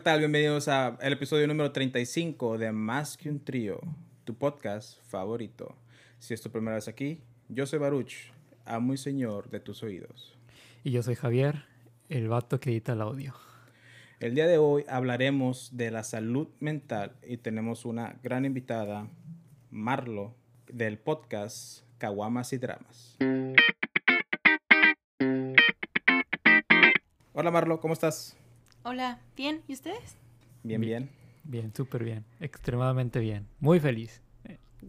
¿qué tal? Bienvenidos al episodio número 35 de Más que un trío, tu podcast favorito. Si es tu primera vez aquí, yo soy Baruch, amo y señor de tus oídos. Y yo soy Javier, el vato que edita el audio. El día de hoy hablaremos de la salud mental y tenemos una gran invitada, Marlo, del podcast Caguamas y Dramas. Hola Marlo, ¿cómo estás? Hola, ¿bien? ¿Y ustedes? Bien, bien. Bien, súper bien. Extremadamente bien. Muy feliz.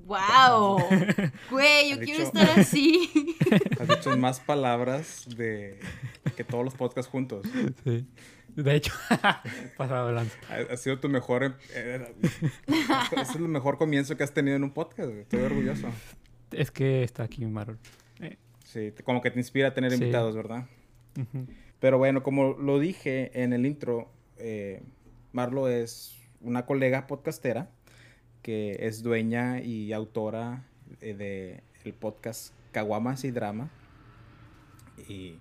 ¡Wow! Güey, yo quiero dicho- estar así. Has dicho más palabras de que todos los podcasts juntos. Sí. De hecho, pasado de lanza. Ha, ha sido tu mejor... eh, es el mejor comienzo que has tenido en un podcast. Estoy orgulloso. Es que está aquí Marol. Eh, Sí, como que te inspira a tener Sí. invitados, ¿verdad? ujú. Pero bueno, como lo dije en el intro, eh, Marlo es una colega podcastera que es dueña y autora eh, de el podcast Caguamas y Drama. Y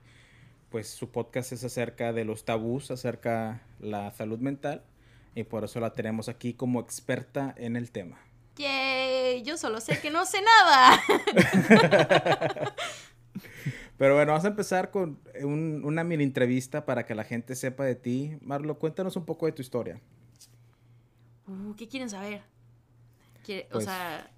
pues su podcast es acerca de los tabús, acerca la salud mental. Y por eso la tenemos aquí como experta en el tema. Yay, yo solo sé que no sé nada. Pero bueno, vamos a empezar con un- una mini entrevista para que la gente sepa de ti. Marlo, cuéntanos un poco de tu historia. Uh, ¿Qué quieren saber? Quiere- Pues- O sea,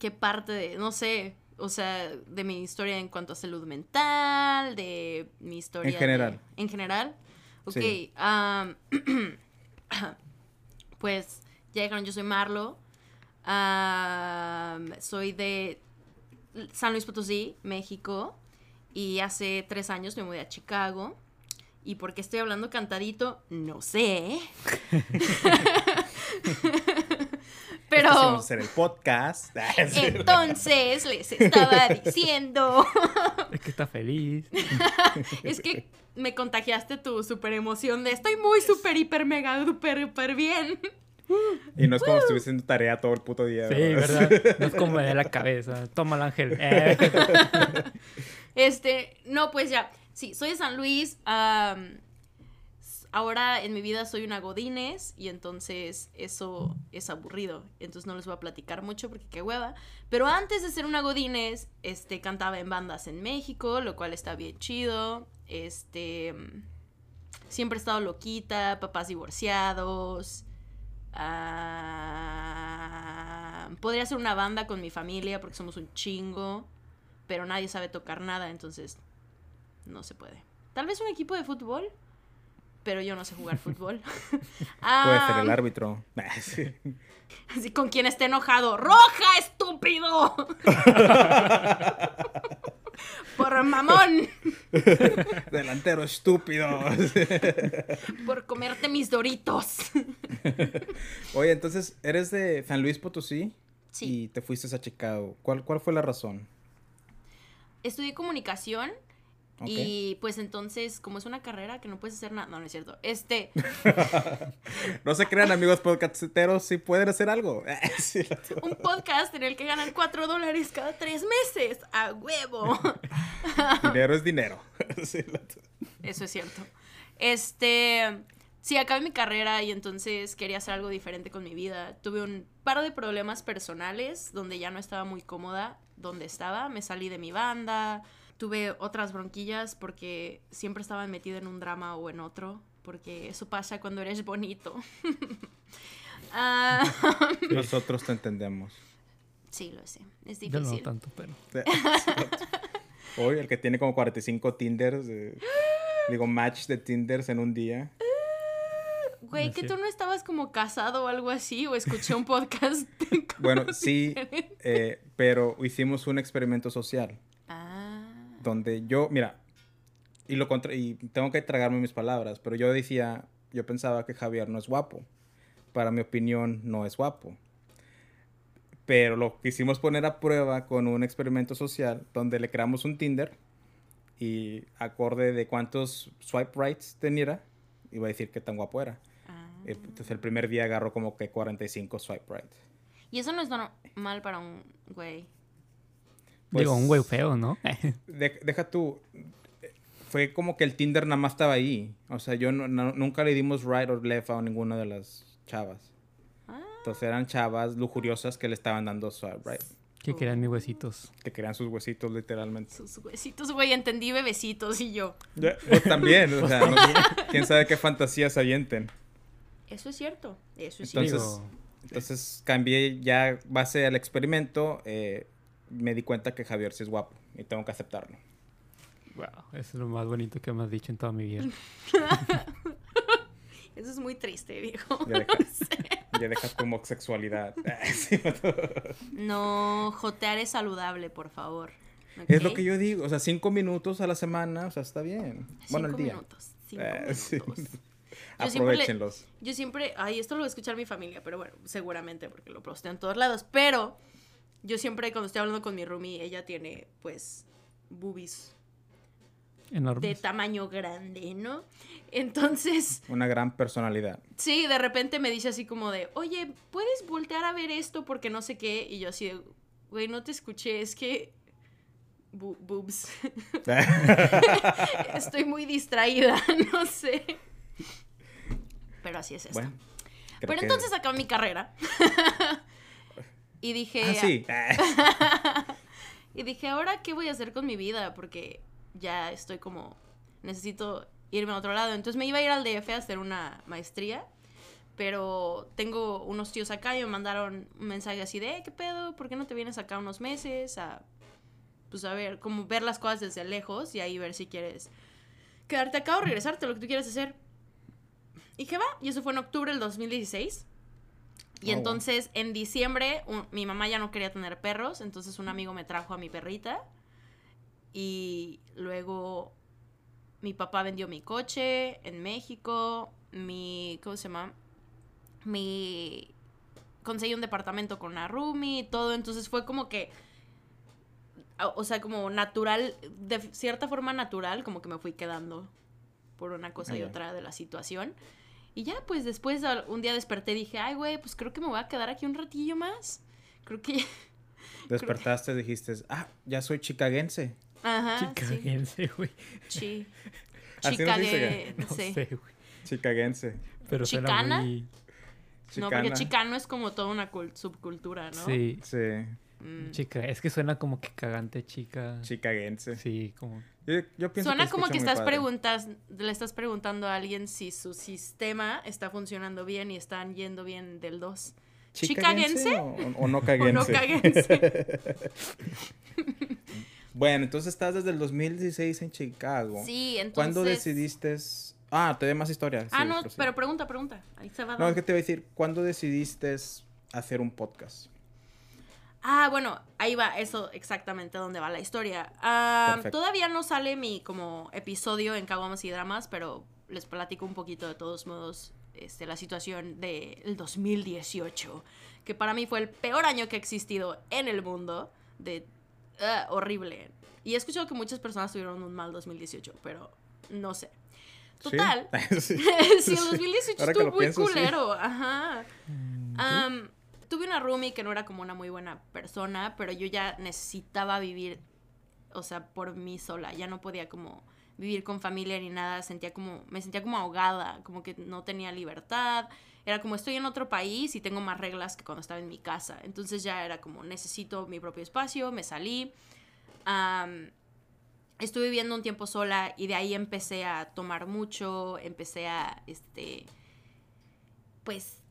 ¿qué parte de, no sé, o sea, de mi historia en cuanto a salud mental, de mi historia... de- general. en general. Ok, Sí. am, pues ya dijeron, yo soy Marlo. Soy de San Luis Potosí, México. Y hace tres años me mudé a Chicago. ¿Y por qué estoy hablando cantadito? No sé. Pero Este sí vamos a hacer el podcast. entonces les estaba diciendo. Es que está feliz. Es que me contagiaste tu super emoción de estoy muy super, hiper, mega, super, hiper bien. y no es como si estuviese haciendo tarea todo el puto día. Sí, ¿verdad? No es como me da la cabeza. Toma el ángel. Eh. Este, no, pues ya. Sí, soy de San Luis. ahora en mi vida soy una Godines y entonces eso es aburrido. Entonces no les voy a platicar mucho porque qué hueva. Pero antes de ser una Godines, este, cantaba en bandas en México, lo cual está bien chido. Este, siempre he estado loquita, papás divorciados. Podría ser una banda con mi familia porque somos un chingo pero nadie sabe tocar nada, entonces no se puede. Tal vez un equipo de fútbol, pero yo no sé jugar fútbol. Puede ser el árbitro. Sí. Así con quien esté enojado. ¡Roja, estúpido! Por mamón. Delantero estúpido. Por comerte mis doritos. Oye, entonces, ¿eres de San Luis Potosí? Sí. Y te fuiste a Chicago. ¿Cuál, cuál fue la razón? Estudié comunicación. Y pues entonces, como es una carrera que no puedes hacer nada. No, no es cierto. Este. No se crean, amigos podcasteros, si pueden hacer algo. Sí. un podcast en el que ganan 4 dólares cada 3 meses. ¡A huevo! Dinero es dinero. Sí, Eso es cierto. Este, sí, acabé mi carrera y entonces quería hacer algo diferente con mi vida. Tuve un par de problemas personales donde ya no estaba muy cómoda donde estaba. Me salí de mi banda. Tuve otras bronquillas porque siempre estaba metida en un drama o en otro. Porque eso pasa cuando eres bonito. Ah, Nosotros te entendemos. sí, lo sé. Es Yo no difícil. tanto, pero. Hoy, el que tiene como 45 Tinders, eh, digo, match de Tinders en un día. Güey, No que tú no estabas como casado o algo así, o escuché un podcast. Bueno, sí, eh, pero hicimos un experimento social Ah. donde yo, mira, y lo contra y tengo que tragarme mis palabras, pero yo decía, yo pensaba que Javier no es guapo. Para mi opinión, no es guapo. Pero lo quisimos poner a prueba con un experimento social donde le creamos un Tinder y acorde de cuántos swipe rights tenía, iba a decir qué tan guapo era. Entonces el primer día agarró como que 45 swipe right. Y eso no es normal para un güey. Pues- Digo, un güey feo, ¿no? De- deja tú. fue como que el Tinder nada más estaba ahí. O sea, yo no- no- nunca le dimos right or left a ninguna de las chavas. Ah, Entonces eran chavas lujuriosas que le estaban dando swipe right. Que querían mis huesitos. Que querían sus huesitos literalmente. sus huesitos, güey, entendí bebecitos y yo. Yo también, o sea, no- quién sabe qué fantasías avienten. Eso es cierto, eso es Entonces, cierto. Entonces cambié ya base al experimento. eh, me di cuenta que Javier sí es guapo y tengo que aceptarlo. wow, eso es lo más bonito que me has dicho en toda mi vida. Eso es muy triste, viejo. Ya deja, ya deja tu homosexualidad. Sí, No, jotear es saludable, por favor. Es lo que yo digo, o sea, cinco minutos a la semana, o sea, está bien. Bueno, el Cinco día. minutos. Cinco Eh, sí. Siempre le- Aprovechenlos. Yo siempre, ay, esto lo va a escuchar mi familia, pero bueno, seguramente porque lo posteo en todos lados. Pero yo siempre cuando estoy hablando con mi roomie, ella tiene pues boobies de Enormes. tamaño grande, ¿no? Entonces, Una gran personalidad. sí, de repente me dice así como de, oye, ¿puedes voltear a ver esto? Porque no sé qué. Y yo así de, güey, no te escuché, es que... boobs. Estoy muy distraída, no sé. Pero así es esto. bueno. Pero que- entonces acabé mi carrera. y dije, Ah, sí. y dije, ahora qué voy a hacer con mi vida porque ya estoy como necesito irme a otro lado. Entonces me iba a ir al DF a hacer una maestría, pero tengo unos tíos acá y me mandaron un mensaje así de, "Eh, ¿qué pedo? ¿Por qué no te vienes acá unos meses a pues a ver, como ver las cosas desde lejos y ahí ver si quieres quedarte acá o regresarte, lo que tú quieras hacer. Y dije, va, y eso fue en octubre del 2016. Y Oh, wow. entonces en diciembre un- mi mamá ya no quería tener perros, entonces un amigo me trajo a mi perrita. Y luego mi papá vendió mi coche en México, mi, ¿cómo se llama? Mi, conseguí un departamento con una roomie y todo, entonces fue como que, o sea, como natural, de cierta forma natural, como que me fui quedando por una cosa y otra de la situación. Y ya, pues después un día desperté y dije, ay, güey, pues creo que me voy a quedar aquí un ratillo más. Creo que... Despertaste, dijiste, ah, ya soy chicaguense. Ajá, sí. Chicagense, güey. Sí. Así Chica nos dice de... No sé, güey. Chicaguense. Pero suena ¿Chicana? muy... No, porque Chicana. chicano es como toda una cul- subcultura, ¿no? Sí. Sí, Mm. Chica, es que suena como que cagante, chica. chicaguense. Sí, como... Yo, yo pienso Suena como que estás preguntas, le estás preguntando a alguien si su sistema está funcionando bien y están yendo bien del 2. ¿Chicaguense. O, o no O caguense. no caguense. Bueno, entonces estás desde el 2016 en Chicago. Sí, entonces... ¿Cuándo decidiste? Ah, te doy más historias. Ah, Sí, no, pero pregunta, pregunta. Ahí se va No, es que te voy a decir, ¿cuándo decidiste hacer un podcast? Ah, bueno, ahí va, eso exactamente donde va la historia. Ah, todavía no sale mi como episodio en Caguamas y Dramas, pero les platico un poquito de todos modos este, la situación del 2018, que para mí fue el peor año que ha existido en el mundo, de ah, horrible. Y he escuchado que muchas personas tuvieron un mal 2018, pero no sé. ¿Sí? Total. Sí. sí, el 2018 Ahora que estuvo muy pienso, sí. culero, ajá. Am, tuve una roomie que no era como una muy buena persona, pero yo ya necesitaba vivir, o sea, por mí sola. Ya no podía como vivir con familia ni nada. Sentía como, me sentía como ahogada, como que no tenía libertad. Era como estoy en otro país y tengo más reglas que cuando estaba en mi casa. Entonces ya era como necesito mi propio espacio, me salí. Estuve viviendo un tiempo sola y de ahí empecé a tomar mucho, empecé a, este, pues,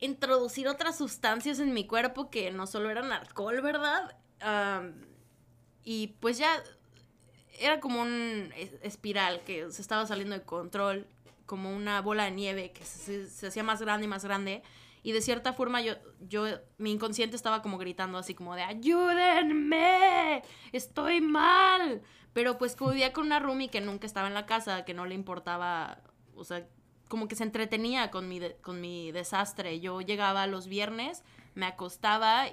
introducir otras sustancias en mi cuerpo que no solo eran alcohol, ¿verdad? Y pues ya era como un es- espiral que se estaba saliendo de control, como una bola de nieve que se, hacía más grande y más grande. Y de cierta forma yo, yo, mi inconsciente estaba como gritando así como de ayúdenme, estoy mal. Pero pues vivía con una roomie que nunca estaba en la casa, que no le importaba, o sea, como que se entretenía con mi, de- con mi desastre. Yo llegaba los viernes, me acostaba,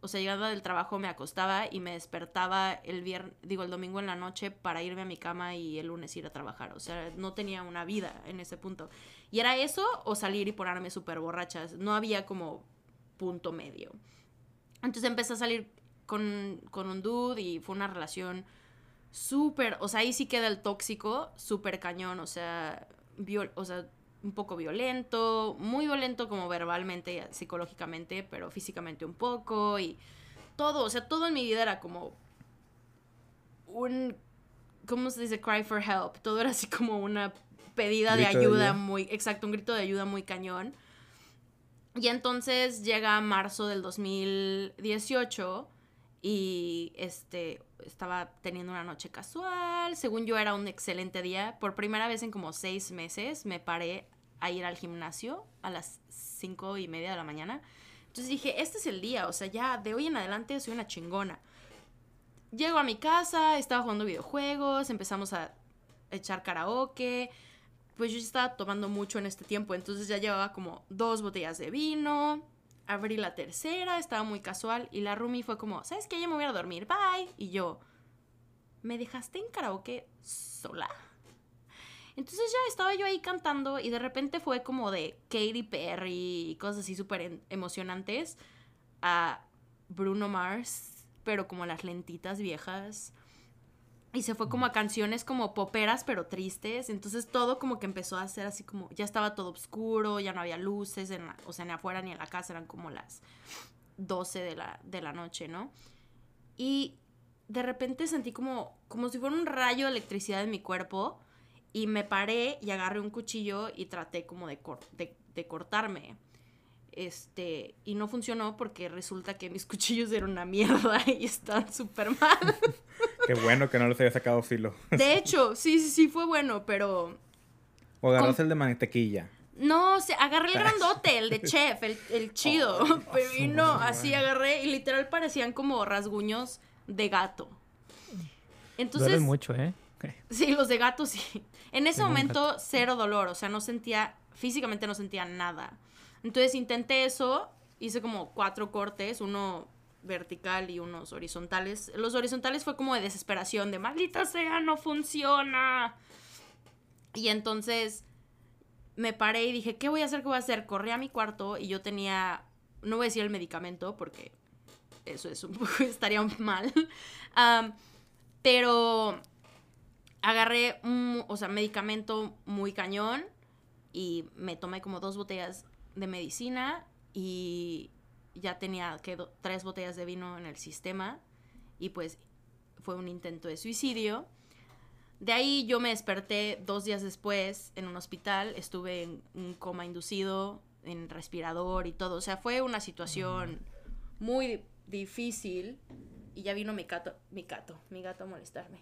o sea, llegaba del trabajo, me acostaba y me despertaba el viernes, digo, el domingo en la noche para irme a mi cama y el lunes ir a trabajar. O sea, no tenía una vida en ese punto. Y era eso o salir y ponerme súper borrachas. No había como punto medio. Entonces empecé a salir con, con un dude y fue una relación súper, o sea, ahí sí queda el tóxico, súper cañón, o sea, viol- o sea, un poco violento, muy violento como verbalmente, psicológicamente, pero físicamente un poco y todo, o sea, todo en mi vida era como un, ¿cómo se dice? Cry for help, todo era así como una pedida de Grito de ayuda ayuda. muy, exacto, un grito de ayuda muy cañón. Y entonces llega marzo del 2018 y este estaba teniendo una noche casual. Según yo era un excelente día. Por primera vez en como seis meses me paré a ir al gimnasio a las cinco y media de la mañana. Entonces dije, este es el día, o sea, ya de hoy en adelante soy una chingona. Llego a mi casa, estaba jugando videojuegos, empezamos a echar karaoke. Pues yo estaba tomando mucho en este tiempo, entonces ya llevaba como dos botellas de vino. Abrí la tercera, estaba muy casual y la Rumi fue como, ¿sabes qué? Ya me voy a dormir, bye. Y yo, ¿me dejaste en karaoke sola? Entonces ya estaba yo ahí cantando y de repente fue como de Katy Perry y cosas así súper emocionantes a Bruno Mars, pero como las lentitas viejas. Y se fue como a canciones como poperas pero tristes. Entonces todo como que empezó a ser así como, ya estaba todo oscuro, ya no había luces, en la- o sea, ni afuera ni en la casa, eran como las 12 de la, de la noche, ¿no? Y de repente sentí como, como si fuera un rayo de electricidad en mi cuerpo y me paré y agarré un cuchillo y traté como de, cor- de, de cortarme. Este, y no funcionó porque resulta que mis cuchillos eran una mierda y están súper mal. Qué bueno que no les haya sacado filo. De hecho, sí, sí, sí fue bueno, pero O agarras el de mantequilla. no, se agarré el grandote, el de chef, el, el chido. pero y no, así agarré y literal parecían como rasguños de gato. Entonces, Duelen mucho, ¿eh? Sí, los de gato sí. En ese momento, cero dolor. O sea, no sentía, físicamente no sentía nada. Entonces intenté eso. Hice como cuatro cortes, uno vertical y unos horizontales. Los horizontales fue como de desesperación, de maldita sea, no funciona. Y entonces me paré y dije, ¿qué voy a hacer? ¿Qué voy a hacer? Corrí a mi cuarto y yo tenía, no voy a decir el medicamento porque eso es un poco, estaría mal. Pero agarré un, o sea, medicamento muy cañón y me tomé como dos botellas de medicina y ya tenía que tres botellas de vino en el sistema y pues fue un intento de suicidio. De ahí yo me desperté dos días después en un hospital, estuve en un coma inducido, en respirador y todo, o sea, fue una situación muy difícil y ya vino mi gato, mi gato, mi gato a molestarme.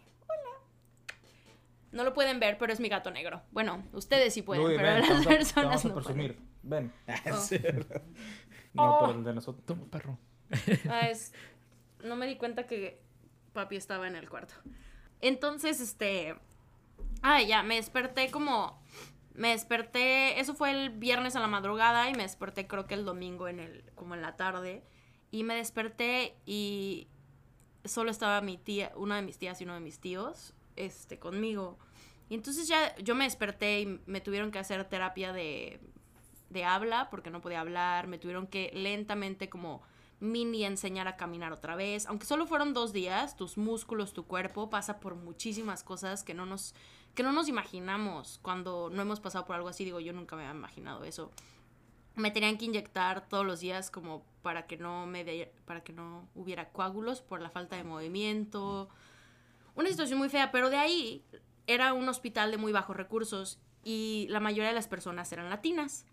No lo pueden ver, pero es mi gato negro. Bueno, ustedes sí pueden, pero ven, las vamos te personas vamos a no presumir. Ven. Oh. No, Oh. pero el de nosotros. Toma, perro. Ah, es- No me di cuenta que papi estaba en el cuarto. Entonces, este... Ah, ya, me desperté como... Me desperté... Eso fue el viernes a la madrugada y me desperté creo que el domingo en el... como en la tarde. Y me desperté y solo estaba mi tía, una de mis tías y uno de mis tíos, este, conmigo. Y entonces ya yo me desperté y me tuvieron que hacer terapia de, de habla porque no podía hablar, me tuvieron que lentamente como mini enseñar a caminar otra vez. Aunque solo fueron dos días, tus músculos, tu cuerpo pasa por muchísimas cosas que no nos, que no nos imaginamos cuando no hemos pasado por algo así. Digo, yo nunca me había imaginado eso me tenían que inyectar todos los días como para que no me de- para que no hubiera coágulos por la falta de movimiento. Una situación muy fea, pero de ahí era un hospital de muy bajos recursos y la mayoría de las personas eran latinas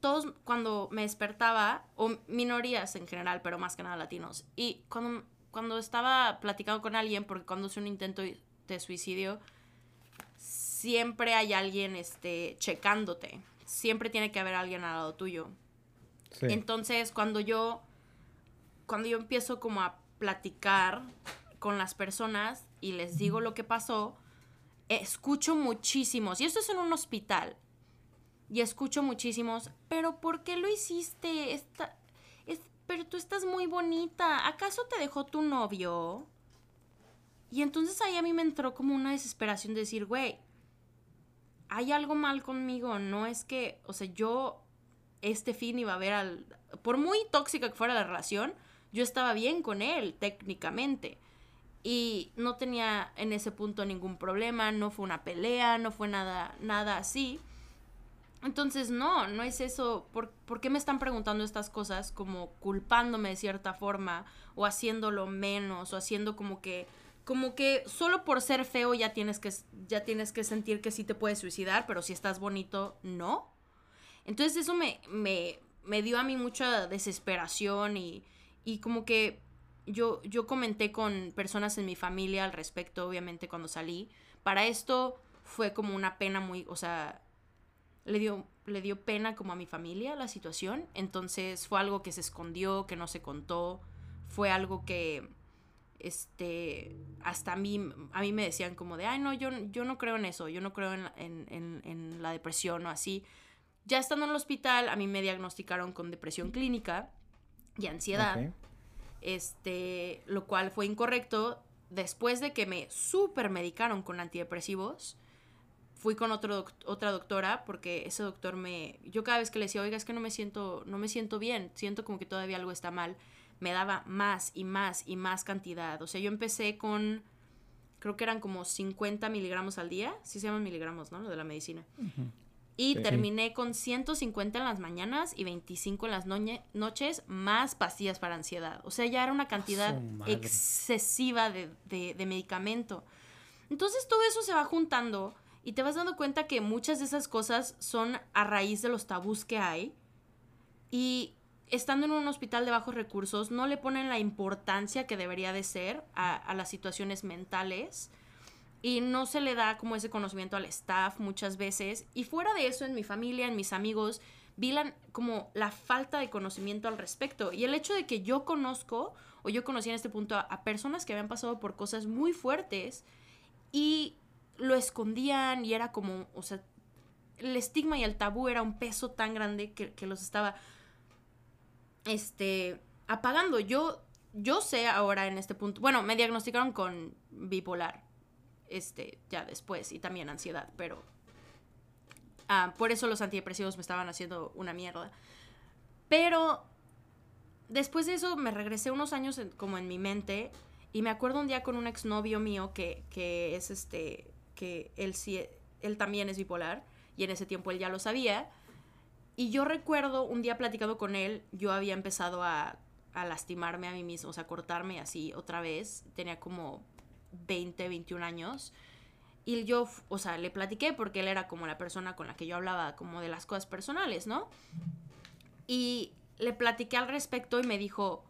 todos cuando me despertaba o minorías en general, pero más que nada latinos. Y cuando cuando estaba platicando con alguien porque cuando es un intento de suicidio siempre hay alguien este checándote. Siempre tiene que haber alguien al lado tuyo. Sí. Entonces, cuando yo, cuando yo empiezo como a platicar con las personas y les digo lo que pasó, escucho muchísimos, y esto es en un hospital, y escucho muchísimos, pero ¿por qué lo hiciste? Esta, es, pero tú estás muy bonita, ¿acaso te dejó tu novio? Y entonces ahí a mí me entró como una desesperación de decir, güey, hay algo mal conmigo, no es que, o sea, yo este fin iba a ver al... Por muy tóxica que fuera la relación, yo estaba bien con él técnicamente. y no tenía en ese punto ningún problema, no fue una pelea, no fue nada, nada así. Entonces, no, no es eso. ¿Por, ¿Por, qué me están preguntando estas cosas como culpándome de cierta forma o haciéndolo menos o haciendo como que como que solo por ser feo ya tienes que ya tienes que sentir que sí te puedes suicidar, pero si estás bonito, no. Entonces eso me, me, me dio a mí mucha desesperación y, y como que yo, yo comenté con personas en mi familia al respecto, obviamente, cuando salí. Para esto fue como una pena muy, o sea, le dio, le dio pena como a mi familia la situación. Entonces fue algo que se escondió, que no se contó. Fue algo que, este, hasta a mí, a mí me decían como de, ay, no, yo, yo no creo en eso, yo no creo en, en, en la depresión o así. Ya estando en el hospital, a mí me diagnosticaron con depresión clínica y ansiedad. Este, lo cual fue incorrecto. Después de que me super medicaron con antidepresivos, fui con otro otra doctora porque ese doctor me yo cada vez que le decía, "Oiga, es que no me siento no me siento bien, siento como que todavía algo está mal." Me daba más y más y más cantidad. O sea, yo empecé con creo que eran como 50 miligramos al día, sí se llaman miligramos, ¿no? Lo de la medicina. Y terminé con 150 en las mañanas y 25 en las noches, más pastillas para ansiedad. O sea, ya era una cantidad excesiva de, de, medicamento. Entonces todo eso se va juntando y te vas dando cuenta que muchas de esas cosas son a raíz de los tabús que hay. Y estando en un hospital de bajos recursos, no le ponen la importancia que debería de ser a, a las situaciones mentales y no se le da como ese conocimiento al staff muchas veces. Y fuera de eso, en mi familia, en mis amigos, vi como la falta de conocimiento al respecto. Y el hecho de que yo conozco, o yo conocí en este punto, a, personas que habían pasado por cosas muy fuertes y lo escondían y era como, o sea, el estigma y el tabú era un peso tan grande que, que los estaba, este, apagando. Yo, yo sé ahora en este punto, bueno, me diagnosticaron con bipolar este, ya después, y también ansiedad, pero ah, por eso los antidepresivos me estaban haciendo una mierda. Pero después de eso me regresé unos años como en mi mente y me acuerdo un día con un exnovio mío que, que es este, que él sí, él también es bipolar y en ese tiempo él ya lo sabía. Y yo recuerdo un día platicando con él, yo había empezado a, a lastimarme a mí mismo, o sea, cortarme así otra vez. Tenía como 20, 21 años. Y yo, o sea, le platiqué porque él era como la persona con la que yo hablaba como de las cosas personales, ¿no? Y le platiqué al respecto y me dijo,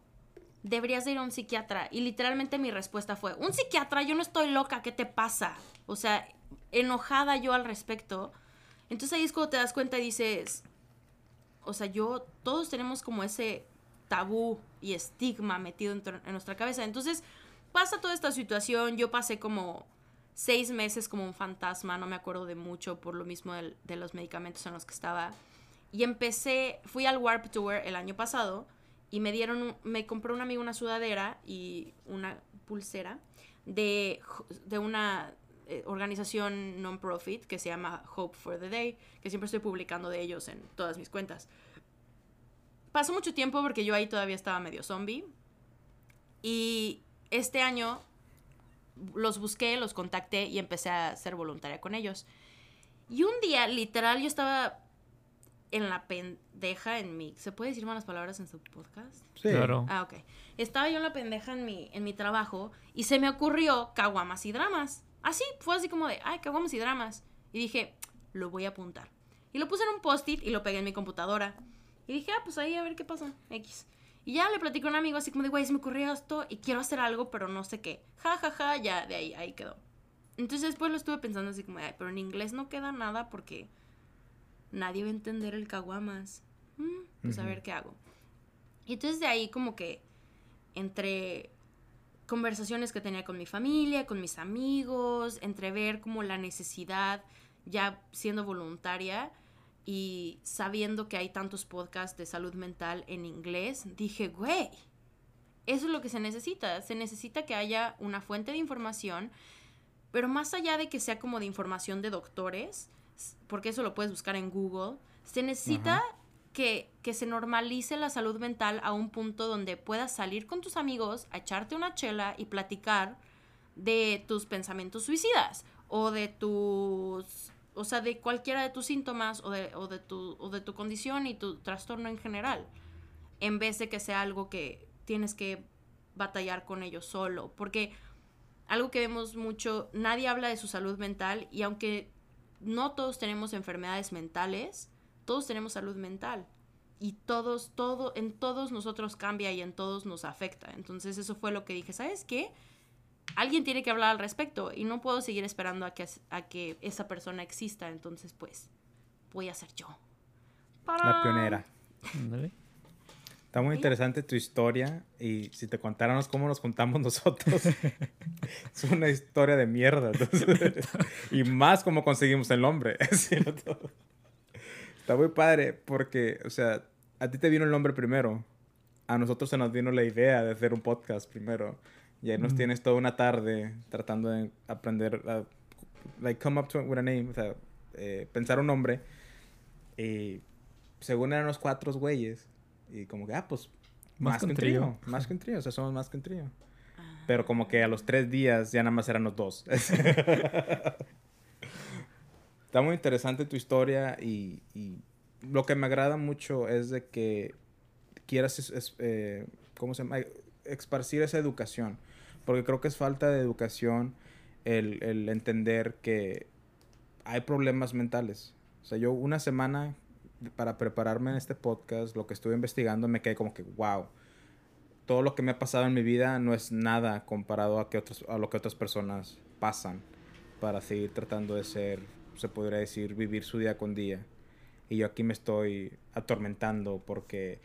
deberías de ir a un psiquiatra. Y literalmente mi respuesta fue, un psiquiatra, yo no estoy loca, ¿qué te pasa? O sea, enojada yo al respecto. Entonces ahí es cuando te das cuenta y dices, o sea, yo, todos tenemos como ese tabú y estigma metido en, en nuestra cabeza. Entonces, pasa toda esta situación, yo pasé como seis meses como un fantasma, no me acuerdo de mucho por lo mismo de, los medicamentos en los que estaba. Y empecé, fui al Warp Tour el año pasado y me dieron, me compró un amigo una sudadera y una pulsera de, de una eh, organización non-profit que se llama Hope for the Day, que siempre estoy publicando de ellos en todas mis cuentas. Pasó mucho tiempo porque yo ahí todavía estaba medio zombie. Y este año los busqué, los contacté y empecé a ser voluntaria con ellos. Y un día, literal, yo estaba en la pendeja en mi... ¿Se puede decir malas palabras en su podcast? Sí. Claro. Ah, ok. Estaba yo en la pendeja en mi, en mi trabajo y se me ocurrió caguamas y dramas. Así, fue así como de, ay, caguamas y dramas. Y dije, lo voy a apuntar. Y lo puse en un post-it y lo pegué en mi computadora. Y dije, ah, pues ahí a ver qué pasa. X. Y ya le platico a un amigo así como de, güey, se me ocurrió esto y quiero hacer algo, pero no sé qué. Ja, ja, ja, ya, de ahí, ahí quedó. Entonces después lo estuve pensando así como, pero en inglés no queda nada porque nadie va a entender el caguamas. Mm, pues a ver qué hago. Y entonces de ahí como que entre conversaciones que tenía con mi familia, con mis amigos, entre ver como la necesidad ya siendo voluntaria, y sabiendo que hay tantos podcasts de salud mental en inglés, dije, güey, eso es lo que se necesita. Se necesita que haya una fuente de información, pero más allá de que sea como de información de doctores, porque eso lo puedes buscar en Google, se necesita que, se normalice la salud mental a un punto donde puedas salir con tus amigos a echarte una chela y platicar de tus pensamientos suicidas o de tus, o sea, de cualquiera de tus síntomas o de, o de, tu, o de tu condición y tu trastorno en general, en vez de que sea algo que tienes que batallar con ello solo, porque algo que vemos mucho, nadie habla de su salud mental y aunque no todos tenemos enfermedades mentales, todos tenemos salud mental y todos, todo, en todos nosotros cambia y en todos nos afecta. Entonces eso fue lo que dije, ¿sabes qué? Alguien tiene que hablar al respecto y no puedo seguir esperando a que, a que esa persona exista. Entonces, pues, voy a ser yo. La pionera. Está muy interesante tu historia y si te contáramos cómo nos juntamos nosotros, es una historia de mierda. entonces, y más cómo conseguimos el nombre. ¿es cierto? Está muy padre porque, o sea, a ti te vino el nombre primero. A nosotros se nos vino la idea de hacer un podcast primero. Y ahí nos Mm. tienes toda una tarde tratando de aprender a, like, come up to with a name, o sea, eh, pensar un nombre. Y según eran los cuatro güeyes. Y como que, ah, pues, Más más, que un trío. trío. Más que un trío, o sea, somos más que un trío. Ah. Pero como que a los tres días ya nada más eran los dos. Está muy interesante tu historia y, y lo que me agrada mucho es de que quieras, es- es, eh, ¿cómo se llama? Esparcir esa educación. Porque creo que es falta de educación el, el entender que hay problemas mentales. O sea, yo una semana para prepararme en este podcast, lo que estuve investigando, me quedé como que, wow, todo lo que me ha pasado en mi vida no es nada comparado a, que otros, a lo que otras personas pasan para seguir tratando de ser, se podría decir, vivir su día con día. Y yo aquí me estoy atormentando porque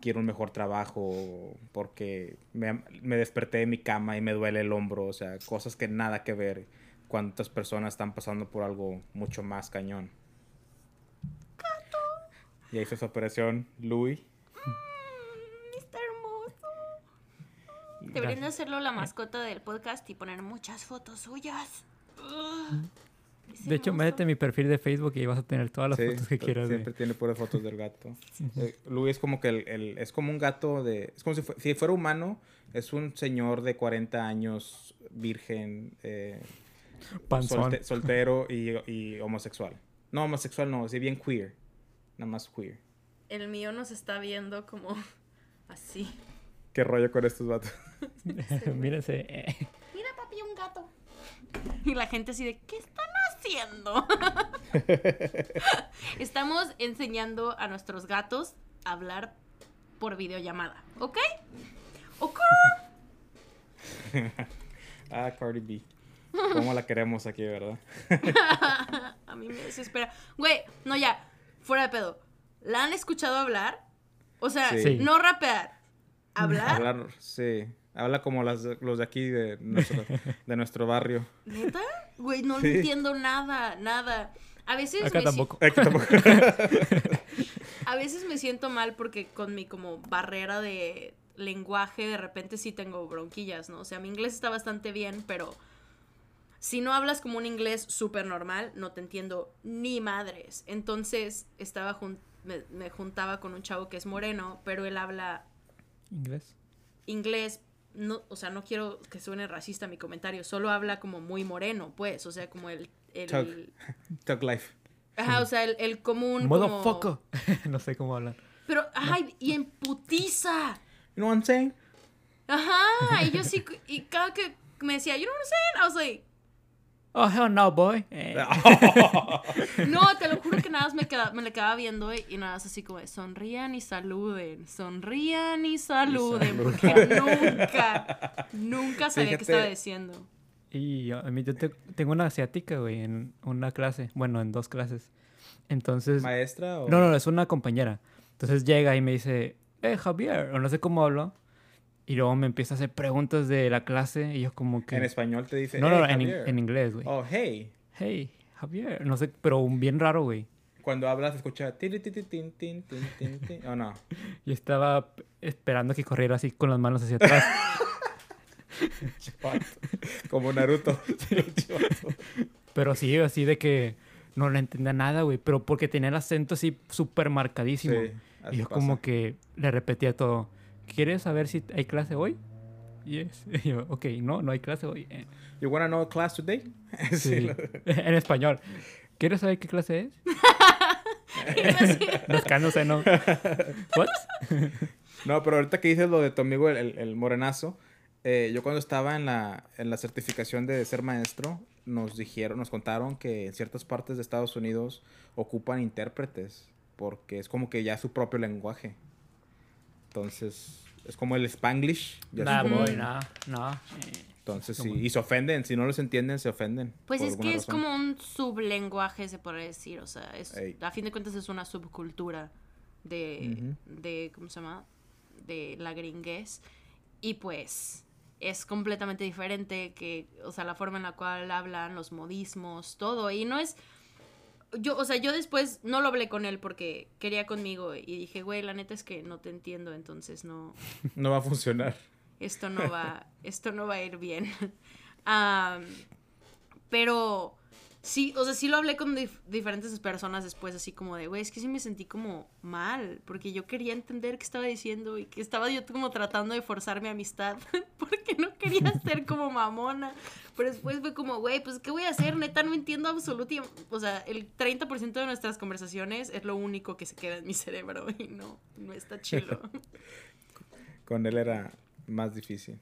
quiero un mejor trabajo, porque me, me desperté de mi cama y me duele el hombro, o sea, cosas que nada que ver cuando otras personas están pasando por algo mucho más cañón. Y ahí hizo su operación Louis. Está hermoso. Deberían de hacerlo la mascota del podcast y poner muchas fotos suyas. De hecho, métete en mi perfil de Facebook y vas a tener todas las Sí, fotos que quieras. de- Siempre tiene puras fotos del gato. Eh, Louis es como que el, el- es como un gato de... Es como si, si fuera humano, es un señor de 40 años, virgen, eh, solte- soltero y, y homosexual. No, homosexual no, sí, bien queer. Nada más queer. El mío nos está viendo como así. ¿Qué rollo con estos vatos? Mírense. eh. Mira, papi, un gato. Y la gente así de, ¿qué están haciendo? Estamos enseñando a nuestros gatos a hablar por videollamada, ¿ok? ¿Ok? ah, Cardi B. ¿Cómo la queremos aquí, verdad? A mí me desespera. Güey, no ya, fuera de pedo. ¿La han escuchado hablar? O sea, Sí. no rapear. ¿Hablar? Hablar, sí. Habla como las, los de aquí, de nuestro, de nuestro barrio. ¿Neta? Güey, no Sí. entiendo nada, nada. A veces Acá me tampoco. Que tampoco- A veces me siento mal porque con mi como barrera de lenguaje de repente sí tengo bronquillas, ¿no? O sea, mi inglés está bastante bien, pero si no hablas como un inglés súper normal, no te entiendo ni madres. Entonces estaba jun- me, me juntaba con un chavo que es moreno, pero él habla ¿Inglés? inglés. No, o sea, no quiero que suene racista mi comentario, solo habla como muy moreno, pues, o sea, como el... el Tug. Tug Life. ajá, o sea, el, el común... como- Motherfucker. no sé cómo hablan. Pero, ay, y en putiza. You know what I'm saying? Ajá, y yo sí, y cada que me decía, you know what I'm saying? I was like, Oh, hell no, boy. Eh, no, te lo juro que nada más me, queda- me le quedaba viendo y, y nada más así como, de, sonrían y saluden, sonrían y saluden, porque nunca, nunca sabía qué estaba diciendo. Y yo, a mí, yo te- tengo una asiática, güey, en una clase. Bueno, en dos clases. Entonces... ¿Maestra o...? No, no, es una compañera. Entonces llega y me dice, eh, Javier, o no sé cómo hablo. Y luego me empieza a hacer preguntas de la clase y yo como que... En español te dice... No, no, "Hey, en, in- Javier". en inglés, güey. Oh, hey. Hey, Javier, no sé, pero un bien raro, güey. Cuando hablas, escucha... tin. Oh, no. Y estaba esperando que corriera así con las manos hacia atrás. Como Naruto. pero sí, así de que no le entendía nada, güey. Pero porque tenía el acento así súper marcadísimo. Sí, y yo pasa. como que le repetía todo. ¿Quieres saber si hay clase hoy? yes. Y yo, ok, no, no hay clase hoy. Eh, You wanna know a class today? Sí, en español. ¿Quieres saber qué clase es? Rascándose, ¿no? ¿What? No, pero ahorita que dices lo de tu amigo el, el- el morenazo, eh, yo cuando estaba en la, en la certificación de ser maestro, nos dijeron, nos contaron que en ciertas partes de Estados Unidos ocupan intérpretes, porque es como que ya su propio lenguaje. Entonces, es como el Spanglish. ya Nah, como- boy, no, no. Entonces, sí, y se ofenden, si no los entienden, se ofenden. Pues es que es razón. como un sublenguaje, se podría decir. O sea, es, a fin de cuentas es una subcultura de, de, ¿cómo se llama? De la gringuez. Y pues es completamente diferente que, o sea, la forma en la cual hablan, los modismos, todo. Y no es... Yo, o sea, yo después no lo hablé con él porque quería conmigo y dije, güey, la neta es que no te entiendo, entonces no, No va a funcionar. esto no va, esto no va a ir bien. Pero sí, o sea, sí lo hablé con dif- diferentes personas después, así como de, güey, es que sí me sentí como mal, porque yo quería entender qué estaba diciendo y que estaba yo como tratando de forzar mi amistad, porque no quería ser como mamona. Pero después fue como, güey, pues, ¿qué voy a hacer? Neta, no entiendo absolutamente. O sea, el 30% de nuestras conversaciones es lo único que se queda en mi cerebro y no, no está chilo. Con él era más difícil.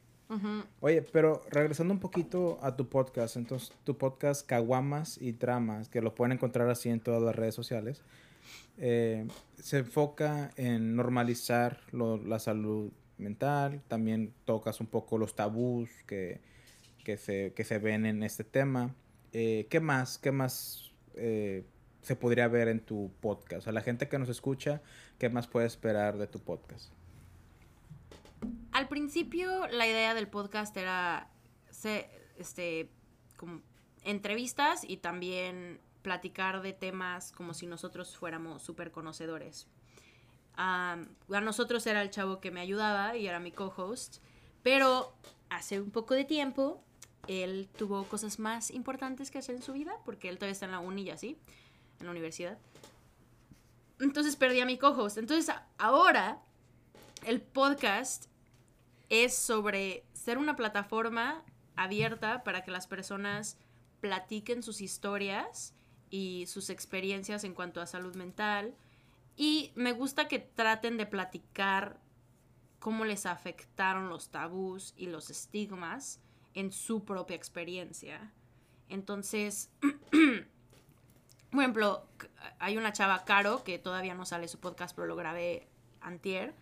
Oye, pero regresando un poquito a tu podcast, entonces tu podcast Caguamas y Tramas, que lo pueden encontrar así en todas las redes sociales, eh, se enfoca en normalizar la salud mental, también tocas un poco los tabús que, que, se, que se ven en este tema. Eh, ¿Qué más? ¿Qué más eh, se podría ver en tu podcast? A la gente que nos escucha, ¿qué más puede esperar de tu podcast? Al principio la idea del podcast era este como entrevistas y también platicar de temas como si nosotros fuéramos súper conocedores. A nosotros era el chavo que me ayudaba y era mi co-host, pero hace un poco de tiempo él tuvo cosas más importantes que hacer en su vida porque él todavía está en la uni y así, en la universidad. Entonces perdí a mi co-host. Entonces ahora el podcast es sobre ser una plataforma abierta para que las personas platiquen sus historias y sus experiencias en cuanto a salud mental. Y me gusta que traten de platicar cómo les afectaron los tabús y los estigmas en su propia experiencia. Entonces, por ejemplo, hay una chava, Caro, que todavía no sale su podcast, pero lo grabé antier.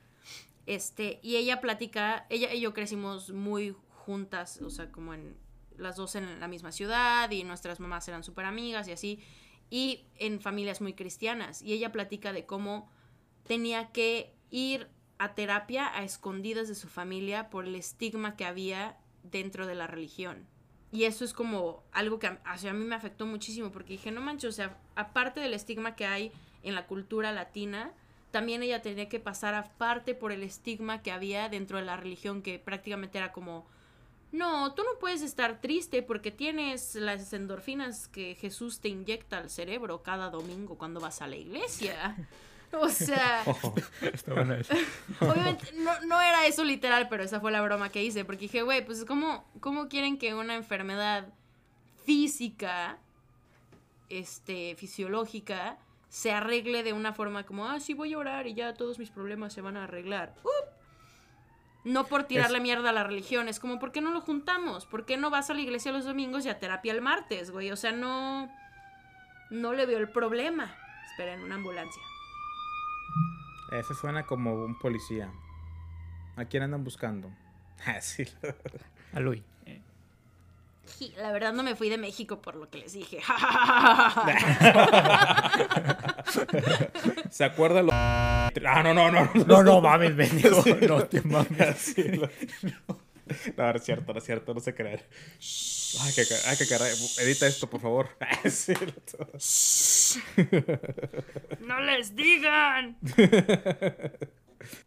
Este, y ella platica, ella y yo crecimos muy juntas, o sea, como en las dos en la misma ciudad y nuestras mamás eran súper amigas y así, y en familias muy cristianas. Y ella platica de cómo tenía que ir a terapia a escondidas de su familia por el estigma que había dentro de la religión. Y eso es como algo que o a mí me afectó muchísimo porque dije, no manches, o sea, aparte del estigma que hay en la cultura latina, también ella tenía que pasar aparte por el estigma que había dentro de la religión que prácticamente era como, no, tú no puedes estar triste porque tienes las endorfinas que Jesús te inyecta al cerebro cada domingo cuando vas a la iglesia. O sea, Está eso. Obviamente, no, no era eso literal, pero esa fue la broma que hice. Porque dije, güey, pues ¿cómo, ¿cómo quieren que una enfermedad física, este, fisiológica, se arregle de una forma como, ah, sí voy a orar y ya todos mis problemas se van a arreglar? ¡Up! No por tirarle mierda a la religión, es como, ¿por qué no lo juntamos? ¿Por qué no vas a la iglesia los domingos y a terapia el martes, güey? O sea, no, no le veo el problema. Esperen, una ambulancia. Ese suena como un policía. ¿A quién andan buscando? Ah, sí. A Luis. La verdad no me fui de México por lo que les dije. ¿Se acuerda lo... Ah, no, no, no. No, no mames, bendigo. No te mames. No, no es cierto, no es cierto, no sé creer. Ay, que, ay, que caray. Edita esto, por favor. Sí, lo- ¡No les digan!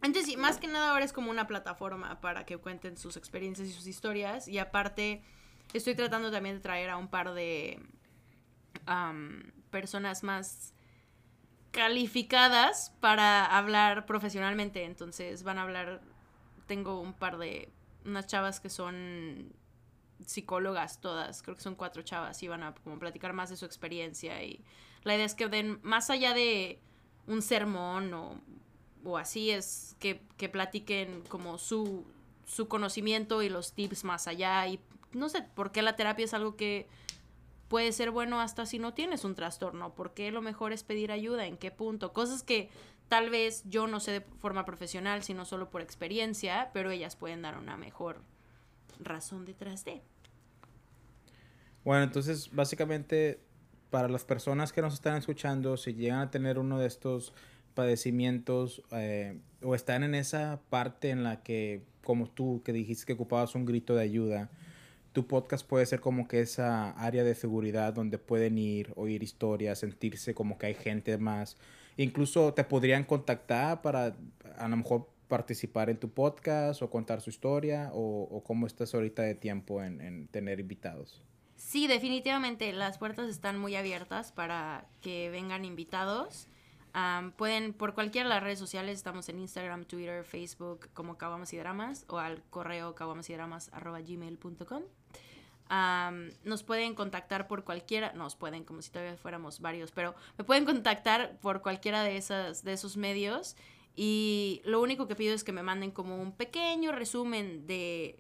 Entonces, sí, más que nada ahora es como una plataforma para que cuenten sus experiencias y sus historias. Y aparte, estoy tratando también de traer a un par de personas más calificadas para hablar profesionalmente. Entonces, van a hablar. Tengo un par de unas chavas que son psicólogas todas, creo que son cuatro chavas y van a como platicar más de su experiencia y la idea es que den más allá de un sermón o, o así es que, que platiquen como su, su conocimiento y los tips más allá y no sé, por qué la terapia es algo que puede ser bueno hasta si no tienes un trastorno, por qué lo mejor es pedir ayuda, en qué punto, cosas que tal vez yo no sé de forma profesional, sino solo por experiencia, pero ellas pueden dar una mejor razón detrás de. Bueno, entonces básicamente para las personas que nos están escuchando, si llegan a tener uno de estos padecimientos eh, o están en esa parte en la que, como tú, que dijiste que ocupabas un grito de ayuda, tu podcast puede ser como que esa área de seguridad donde pueden ir, oír historias, sentirse como que hay gente más. Incluso te podrían contactar para a lo mejor participar en tu podcast o contar su historia o, o cómo estás ahorita de tiempo en, en tener invitados. Sí, definitivamente las puertas están muy abiertas para que vengan invitados. Pueden, por cualquiera de las redes sociales, estamos en Instagram, Twitter, Facebook, como Caguamas y Dramas, o al correo caguamasydramas.gmail.com. Am, nos pueden contactar por cualquiera, nos pueden, como si todavía fuéramos varios, pero me pueden contactar por cualquiera de, esas, de esos medios. Y lo único que pido es que me manden como un pequeño resumen de,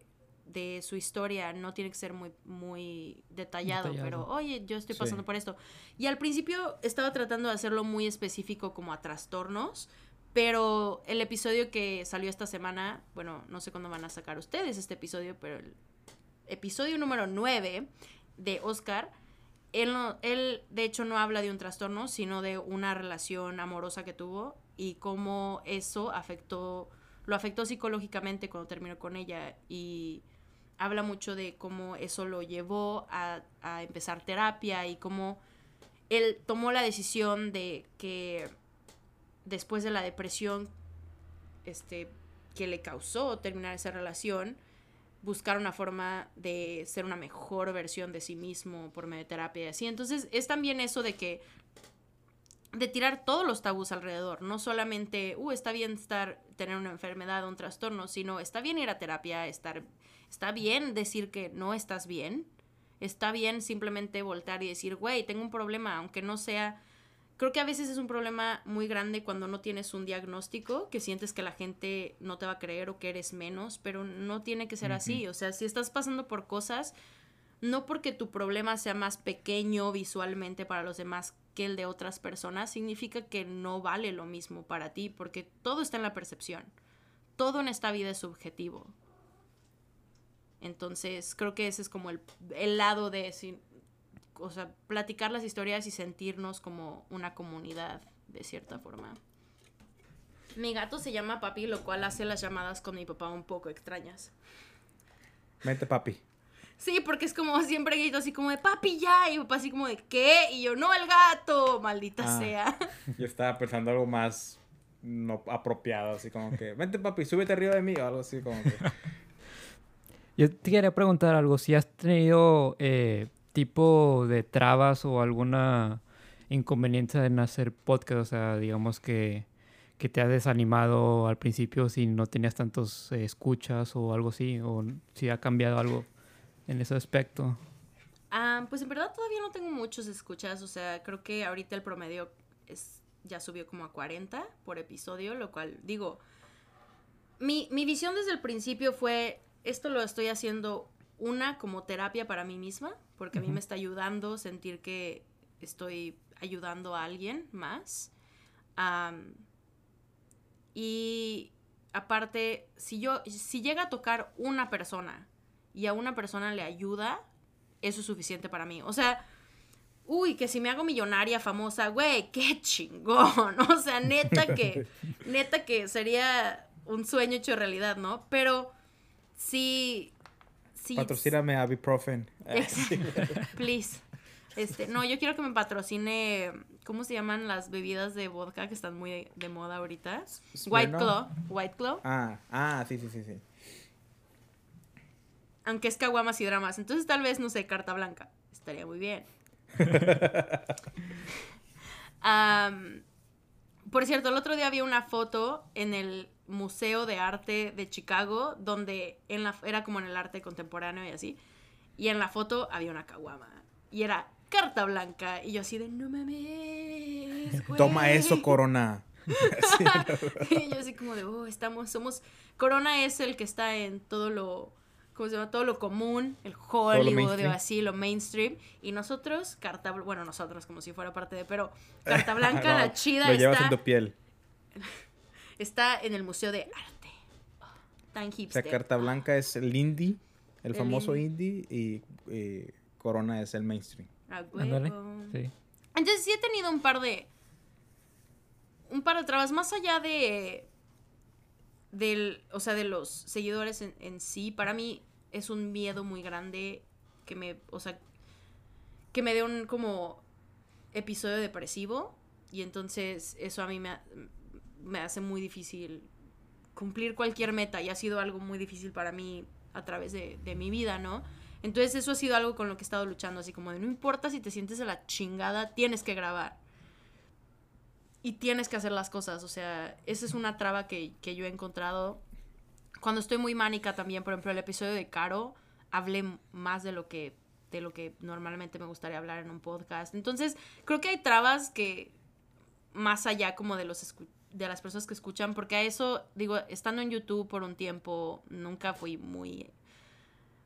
de su historia. No tiene que ser muy, muy detallado, Detallado. pero oye, yo estoy Sí. pasando por esto. Y al principio estaba tratando de hacerlo muy específico como a trastornos, pero el episodio que salió esta semana, bueno, no sé cuándo van a sacar ustedes este episodio, pero el episodio número 9 de Oscar, él, no- él de hecho no habla de un trastorno, sino de una relación amorosa que tuvo y cómo eso afectó, lo afectó psicológicamente cuando terminó con ella y habla mucho de cómo eso lo llevó a, empezar terapia y cómo él tomó la decisión de que después de la depresión este, que le causó terminar esa relación, buscar una forma de ser una mejor versión de sí mismo por medio de terapia y así. Entonces es también eso de que de tirar todos los tabús alrededor, no solamente, uh, está bien estar, tener una enfermedad o un trastorno, sino está bien ir a terapia, estar, está bien decir que no estás bien, está bien simplemente voltar y decir, güey, tengo un problema, aunque no sea, creo que a veces es un problema muy grande cuando no tienes un diagnóstico, que sientes que la gente no te va a creer o que eres menos, pero no tiene que ser así, o sea, si estás pasando por cosas, no porque tu problema sea más pequeño visualmente para los demás el de otras personas, significa que no vale lo mismo para ti, porque todo está en la percepción. Todo en esta vida es subjetivo. Entonces, creo que ese es como el, el lado de, o sea, platicar las historias y sentirnos como una comunidad, de cierta forma. Mi gato se llama Papi, lo cual hace las llamadas con mi papá un poco extrañas. Vente, papi. Sí, porque es como siempre grito así como de papi ya, y papá así como de ¿qué? Y yo, no el gato, maldita Ah. sea. Yo estaba pensando algo más no apropiado, así como que, vente papi, súbete arriba de mí o algo así como que. Yo te quería preguntar algo, si has tenido eh, tipo de trabas o alguna inconveniencia en hacer podcast, o sea, digamos que, que te has desanimado al principio si no tenías tantos eh, escuchas o algo así, o si ha cambiado algo en ese aspecto. Ah, pues en verdad todavía no tengo muchos escuchas, o sea, creo que ahorita el promedio es, ya subió como a 40 por episodio, lo cual digo, mi, mi visión desde el principio fue, esto lo estoy haciendo una como terapia para mí misma, porque a mí me está ayudando sentir que estoy ayudando a alguien más. Y aparte, si yo, si llega a tocar una persona y a una persona le ayuda, eso es suficiente para mí. O sea, uy, que si me hago millonaria, famosa, güey, qué chingón. O sea, neta que, neta que sería un sueño hecho realidad, ¿no? Pero sí, sí. Patrocíname a. Exacto. Please. Este, no, yo quiero que me patrocine, ¿cómo se llaman las bebidas de vodka que están muy de, moda ahorita? White. Claw, White Claw, Ah, ah, sí, sí, sí, sí. Aunque es caguamas y dramas. Entonces tal vez, no sé, carta blanca. Estaría muy bien. Por cierto, el otro día había una foto en el Museo de Arte de Chicago, donde en la, era como en el arte contemporáneo y así. Y en la foto había una caguama. Y era carta blanca. Y yo así de, no mames. güey". Toma eso, Corona. Sí, y yo así como de, oh, estamos, somos... Corona es el que está en todo lo... ¿Cómo se llama? Todo lo común, el Hollywood, o así, lo mainstream. Y nosotros, carta... Bueno, nosotros como si fuera parte de... Pero carta blanca, No, la chida, Lo llevas está, en tu piel. está en el Museo de Arte. Oh, tan O sea, hipster. carta blanca es el indie, el, El famoso indie, y, y Corona es el mainstream. A Ándale. huevo. Sí. Entonces sí he tenido un par de. Un par de trabas. Más allá de. Del. O sea, de los seguidores en, en sí. Para mí es un miedo muy grande. Que me. O sea. Que me dé un como. episodio depresivo. Y entonces eso a mí me, me hace muy difícil cumplir cualquier meta. Y ha sido algo muy difícil para mí a través de, de mi vida, ¿no? Entonces eso ha sido algo con lo que he estado luchando, así como de no importa si te sientes de la chingada, tienes que grabar. Y tienes que hacer las cosas, o sea, esa es una traba que, que yo he encontrado. Cuando estoy muy mánica también, por ejemplo, el episodio de Caro, hablé más de lo que de lo que normalmente me gustaría hablar en un podcast. Entonces, creo que hay trabas que más allá como de los de las personas que escuchan, porque a eso, digo, estando en YouTube por un tiempo, nunca fui muy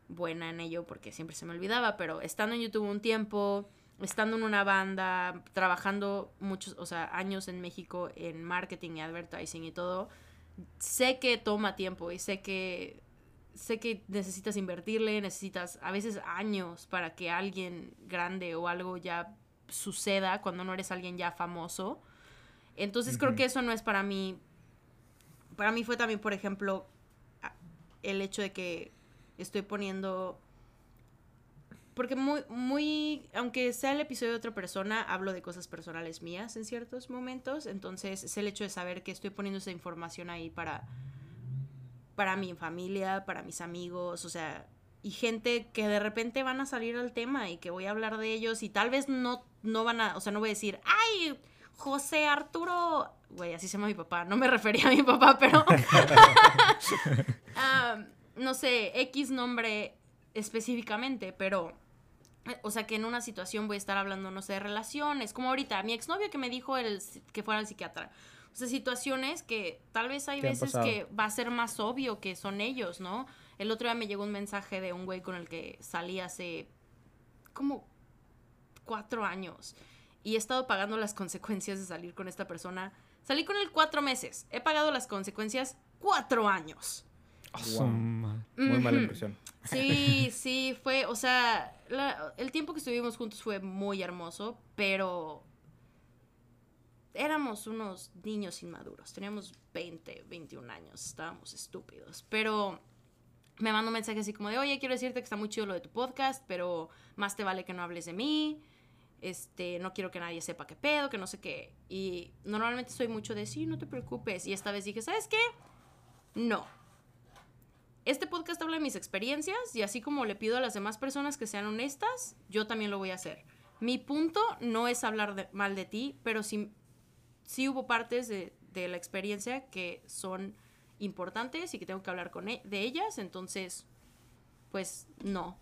buena en ello porque siempre se me olvidaba, pero estando en YouTube un tiempo, estando en una banda, trabajando muchos, o sea, años en México en marketing y advertising y todo, sé que toma tiempo y sé que sé que necesitas invertirle, necesitas a veces años para que alguien grande o algo ya suceda cuando no eres alguien ya famoso. Entonces creo que eso no es para mí. Para mí fue también, por ejemplo, el hecho de que estoy poniendo. Porque muy, muy, aunque sea el episodio de otra persona, hablo de cosas personales mías en ciertos momentos. Entonces es el hecho de saber que estoy poniendo esa información ahí para, para mi familia, para mis amigos, o sea, y gente que de repente van a salir al tema y que voy a hablar de ellos y tal vez no, no van a, o sea, no voy a decir, ay, José Arturo, güey, así se llama mi papá, no me refería a mi papá, pero, Ah, no sé, X nombre específicamente, pero, o sea, que en una situación voy a estar hablando, no sé, de relaciones, como ahorita, mi exnovio que me dijo el, que fuera al psiquiatra. O sea, situaciones que tal vez hay ¿Qué han veces pasado? que va a ser más obvio que son ellos, ¿no? El otro día me llegó un mensaje de un güey con el que salí hace como cuatro años y he estado pagando las consecuencias de salir con esta persona. Salí con él cuatro meses, he pagado las consecuencias cuatro años. Wow. Muy mala impresión. Sí, sí, fue, o sea, la- el tiempo que estuvimos juntos fue muy hermoso, pero éramos unos niños inmaduros, teníamos 20, 21 años, estábamos estúpidos, pero me mandó un mensaje así como de, oye, quiero decirte que está muy chido lo de tu podcast, pero más te vale que no hables de mí, este, no quiero que nadie sepa qué pedo, que no sé qué, y normalmente soy mucho de, sí, no te preocupes, y esta vez dije, ¿sabes qué? No, este podcast habla de mis experiencias y así como le pido a las demás personas que sean honestas, yo también lo voy a hacer. Mi punto no es hablar de- mal de ti, pero sí, sí hubo partes de, de la experiencia que son importantes y que tengo que hablar con e- de ellas, entonces, pues no.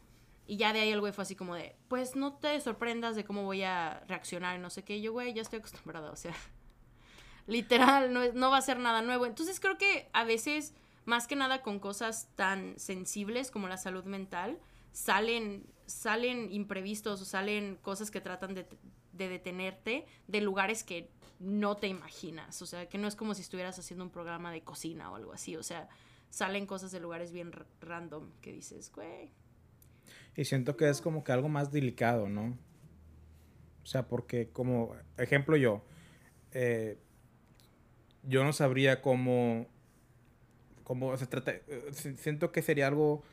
Y ya de ahí el güey fue así como de, pues no te sorprendas de cómo voy a reaccionar y no sé qué. Yo, güey, ya estoy acostumbrada, o sea, literal, no, no va a ser nada nuevo. Entonces creo que a veces, más que nada con cosas tan sensibles como la salud mental, salen, salen imprevistos o salen cosas que tratan de, de detenerte de lugares que no te imaginas. O sea, que no es como si estuvieras haciendo un programa de cocina o algo así. O sea, salen cosas de lugares bien random que dices, güey. Y siento que es como que algo más delicado, ¿no? O sea, porque como ejemplo yo, eh, yo no sabría cómo, cómo se trata, eh, si- siento que sería algo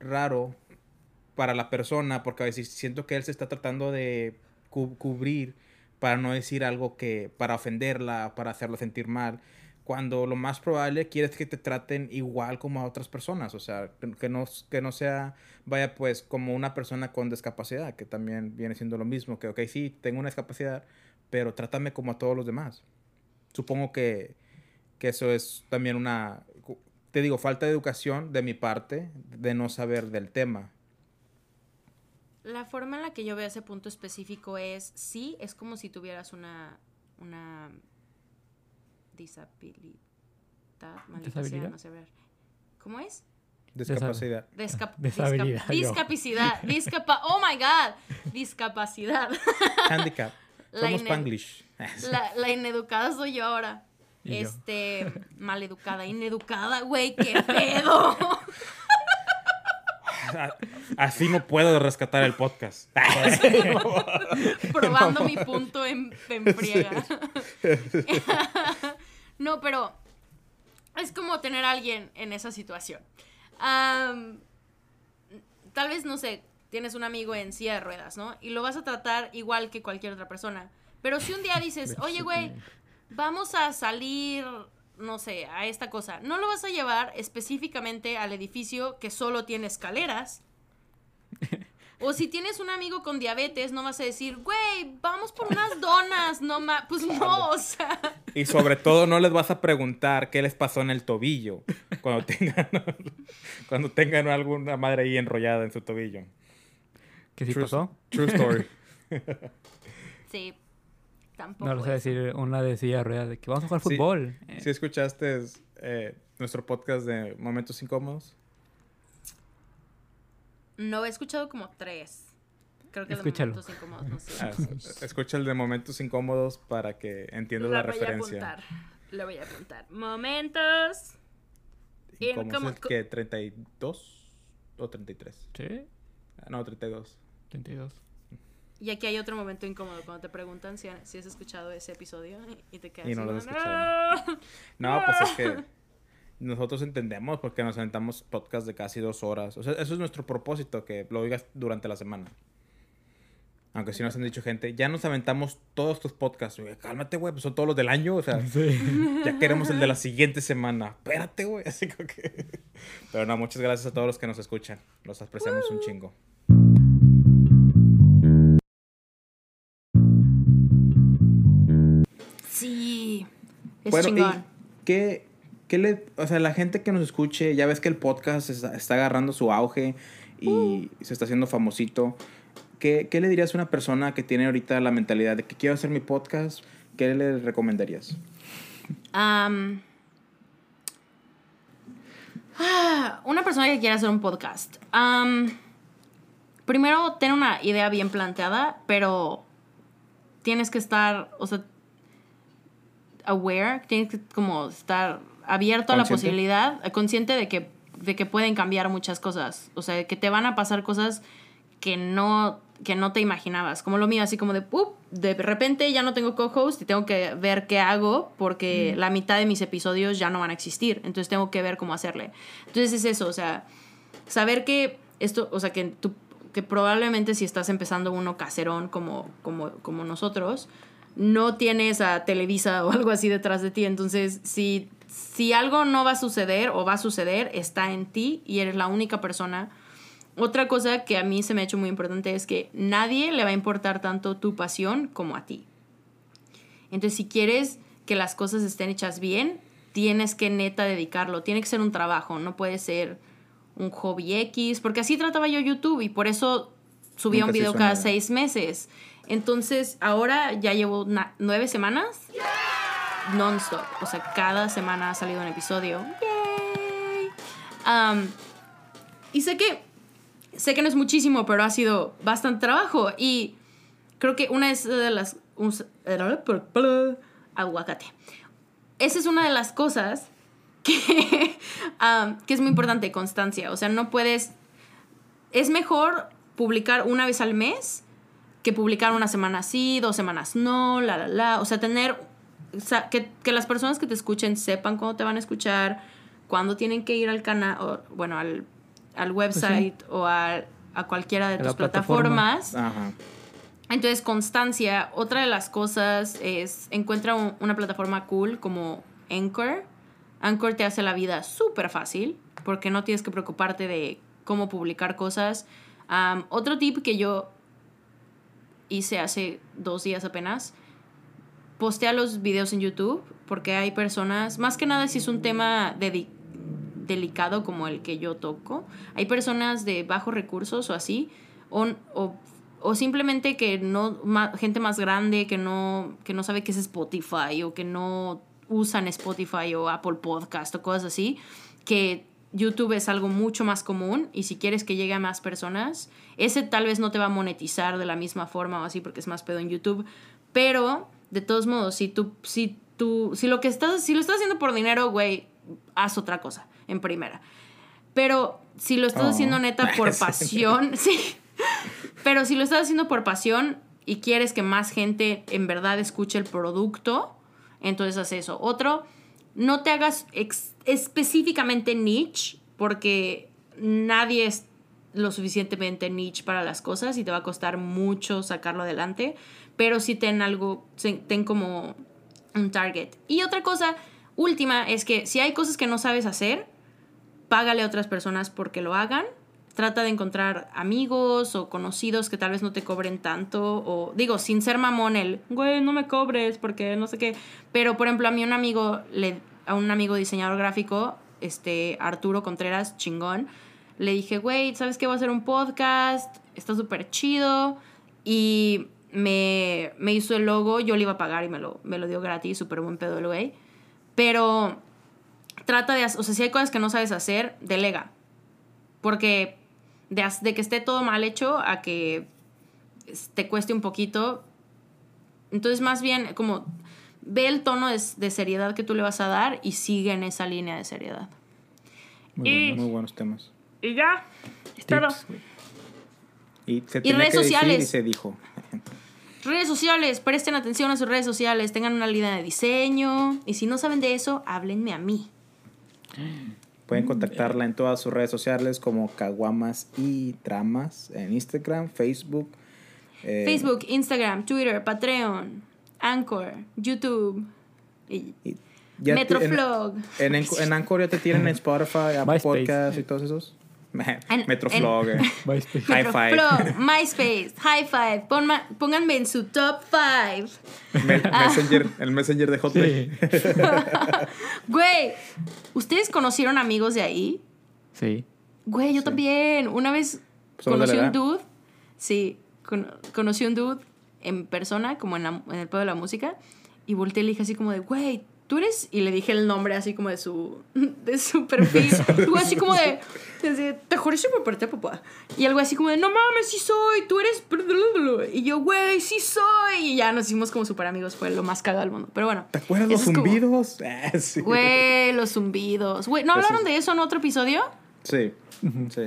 raro para la persona, porque a veces siento que él se está tratando de cu- cubrir para no decir algo que, para ofenderla, para hacerla sentir mal, cuando lo más probable quieres que te traten igual como a otras personas, o sea, que no, que no sea, vaya pues como una persona con discapacidad, que también viene siendo lo mismo, que ok, sí, tengo una discapacidad, pero trátame como a todos los demás. Supongo que, que eso es también una, te digo, falta de educación de mi parte, de no saber del tema. La forma en la que yo veo ese punto específico es, sí, es como si tuvieras una, una disabilidad, maldita sea, no sé ver. ¿Cómo es? Discapacidad. Discap- discapacidad. Discapa oh my God. Discapacidad. Handicap. Somos. La, la ineducada soy yo ahora. Y yo. este, maleducada, ineducada, güey, qué pedo. Así no puedo rescatar el podcast. Probando mi punto en, en friega. no, pero es como tener a alguien en esa situación. Tal vez, no sé, tienes un amigo en silla de ruedas, ¿no? Y lo vas a tratar igual que cualquier otra persona. Pero si un día dices, oye, güey, vamos a salir, no sé, a esta cosa, no lo vas a llevar específicamente al edificio que solo tiene escaleras. O si tienes un amigo con diabetes, no vas a decir, güey, vamos por unas donas, no más. Pues no, o sea. Y sobre todo no les vas a preguntar qué les pasó en el tobillo cuando tengan, cuando tengan alguna madre ahí enrollada en su tobillo. ¿Qué sí True- pasó? True story. Sí, tampoco. No lo sé eso. decir una de silla de ruedas de que vamos a jugar Sí. fútbol. Eh, Si escuchaste eh, nuestro podcast de Momentos Incómodos, No, he escuchado como tres. Creo que Escúchalo. los momentos incómodos, no sé. ah, es- escucha el de Momentos Incómodos para que entiendas la, Lo voy a referencia. apuntar. Lo voy a apuntar. Momentos. ¿Incómodos Incómodo- es que 32 o 33? Sí, Ah, No, 32. 32. Y aquí hay otro momento incómodo cuando te preguntan si, si has escuchado ese episodio y te quedas Y no lo has escuchado. "No". No, pues es que nosotros entendemos porque nos aventamos podcast de casi dos horas. O sea, eso es nuestro propósito, que lo oigas durante la semana. Aunque sí nos han dicho gente, ya nos aventamos todos tus podcasts. Oye, cálmate, güey, pues son todos los del año. O sea, ya queremos el de la siguiente semana. Espérate, güey. Así como que... Pero no, muchas gracias a todos los que nos escuchan. Los apreciamos un chingo. Es Bueno, ¿y chingón. qué, qué le, o sea, la gente que nos escuche, ya ves que el podcast está, está agarrando su auge y Uh. se está haciendo famosito. ¿Qué, ¿Qué le dirías a una persona que tiene ahorita la mentalidad de que quiero hacer mi podcast? ¿Qué le recomendarías? Ah, una persona que quiera hacer un podcast. Primero, ten una idea bien planteada, pero tienes que estar, o sea, aware, tienes que como estar abierto a la ¿Consciente? posibilidad, consciente de que, de que pueden cambiar muchas cosas. O sea, que te van a pasar cosas que no, que no te imaginabas. Como lo mío, así como de, "Up", de repente ya no tengo co-host y tengo que ver qué hago porque la mitad de mis episodios ya no van a existir. Entonces tengo que ver cómo hacerle. Entonces es eso, o sea, saber que esto, o sea, que tú, que probablemente si estás empezando uno caserón como, como, como nosotros, no tienes a Televisa o algo así detrás de ti. Entonces, si, si algo no va a suceder o va a suceder, está en ti y eres la única persona. Otra cosa que a mí se me ha hecho muy importante es que nadie le va a importar tanto tu pasión como a ti. Entonces, si quieres que las cosas estén hechas bien, tienes que neta dedicarlo. Tiene que ser un trabajo, no puede ser un hobby X, porque así trataba yo YouTube y por eso subía Nunca un video cada seis meses. Entonces, ahora ya llevo nueve semanas non-stop. O sea, cada semana ha salido un episodio. ¡Yay! Y sé que, sé que no es muchísimo, pero ha sido bastante trabajo. Y creo que una es de las... un- aguacate. Esa es una de las cosas que, que es muy importante, constancia. O sea, no puedes... Es mejor publicar una vez al mes que publicar una semana sí, dos semanas no, la, la, la. O sea, tener... o sea, que, que las personas que te escuchen sepan cuándo te van a escuchar, cuándo tienen que ir al canal, o, bueno, al, al website o al- a cualquiera de A tus plataforma. plataformas. Ajá. Entonces, constancia. Otra de las cosas es encuentra un- una plataforma cool como Anchor. Anchor te hace la vida súper fácil porque no tienes que preocuparte de cómo publicar cosas. Otro tip que yo hice hace dos días apenas. postea los videos en YouTube porque hay personas, más que nada si es un tema delicado como el que yo toco, hay personas de bajos recursos o así, o, o, o simplemente que no, gente más grande que no, que no sabe qué es Spotify o que no usan Spotify o Apple Podcast o cosas así, que YouTube es algo mucho más común y si quieres que llegue a más personas, ese tal vez no te va a monetizar de la misma forma o así porque es más pedo en YouTube, pero de todos modos, si tú, si tú, si lo que estás, si lo estás haciendo por dinero, güey, haz otra cosa en primera. Pero si lo estás Oh. haciendo neta por pasión, sí. Pero si lo estás haciendo por pasión y quieres que más gente en verdad escuche el producto, entonces haz eso. Otro, no te hagas ex- específicamente niche, porque nadie es lo suficientemente niche para las cosas y te va a costar mucho sacarlo adelante. Pero sí ten algo, ten como un target. Y otra cosa última es que si hay cosas que no sabes hacer, págale a otras personas porque lo hagan. Trata de encontrar amigos o conocidos que tal vez no te cobren tanto. O digo, sin ser mamón el, güey, no me cobres porque no sé qué. Pero por ejemplo, a mí un amigo, le, a un amigo diseñador gráfico, este Arturo Contreras, chingón, le dije, güey, ¿sabes qué? Voy a hacer un podcast, está súper chido. Y me, me hizo el logo, yo le iba a pagar y me lo, me lo dio gratis, súper buen pedo el güey. Pero trata de, o sea, si hay cosas que no sabes hacer, delega. Porque de, que esté todo mal hecho a que te cueste un poquito. Entonces, más bien, como ve el tono de, de seriedad que tú le vas a dar y sigue en esa línea de seriedad. Muy, Y- buenos, muy buenos temas. Y ya, es todo. Y, se tenía redes que decir sociales. y se dijo. Redes sociales, presten atención a sus redes sociales, tengan una línea de diseño. Y si no saben de eso, háblenme a mí. Pueden contactarla en todas sus redes sociales como Caguamas y Tramas en Instagram, Facebook. eh, Facebook, Instagram, Twitter, Patreon, Anchor, YouTube. Y y ya te- Metroflog. En, en, en Anchor ya te tienen en Spotify, Apple MySpace. Podcast y todos esos. En- Metroflog. eh. MySpace. High five. Metroflog, MySpace, High Five. Ponma- pónganme en su top 5. Me- Ah. Messenger, el Messenger de Hotmail. Sí. Güey, ¿ustedes conocieron amigos de ahí? Sí. Güey, yo también. Una vez ¿Somos de la conocí un dude. Sí, con- conocí un dude en persona, como en, la- en el pueblo de la música. Y volteé y le dije así como de, güey, ¿tú eres? Y le dije el nombre así como de su, de su perfil. Güey, así como de, de, te juro me parte papá. Y algo así como de, no mames, sí soy, tú eres... Y yo, güey, sí soy. Y ya nos hicimos como súper amigos. Fue lo más cagado del mundo. Pero bueno. ¿Te acuerdas los como- zumbidos? Ah, sí. Güey, los zumbidos. Güey, ¿no hablaron es- de eso en otro episodio? Sí, sí.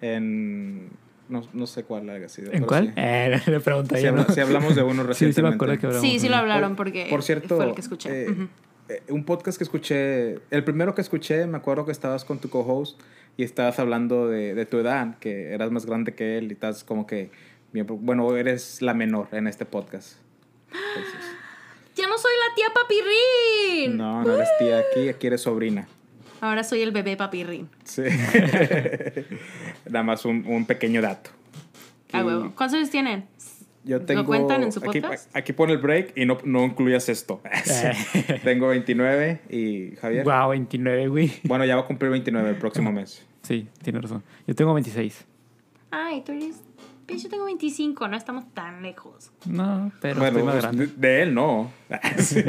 En. No, no sé cuál haya sido. ¿En cuál? sí. Eh, le pregunté Si, yo, habla- ¿no? si hablamos de uno recientemente. sí me acuerdo que hablamos. Sí, sí lo hablaron porque Por cierto, fue el que escuché. eh, eh, un podcast que escuché, el primero que escuché, me acuerdo que estabas con tu co-host y estabas hablando de, de tu edad, que eras más grande que él y estás como que, bien, bueno, eres la menor en este podcast. Entonces, Ya no soy la tía papirrín. no, no eres tía aquí, aquí eres sobrina. Ahora soy el bebé papirrín. Sí. Nada más un, un pequeño dato. A Y huevo. ¿Cuántos años tienen? Yo tengo, cuentan en su aquí, podcast? aquí pone el break y no, no incluyas esto. tengo 29 y Javier. Wow, 29, güey. Bueno, ya va a cumplir 29 el próximo mes. Sí, tiene razón. Yo tengo 26. Ay, tú eres... Yo tengo 25, no estamos tan lejos. No, pero bueno, estoy más grande. de, de él no. Sí.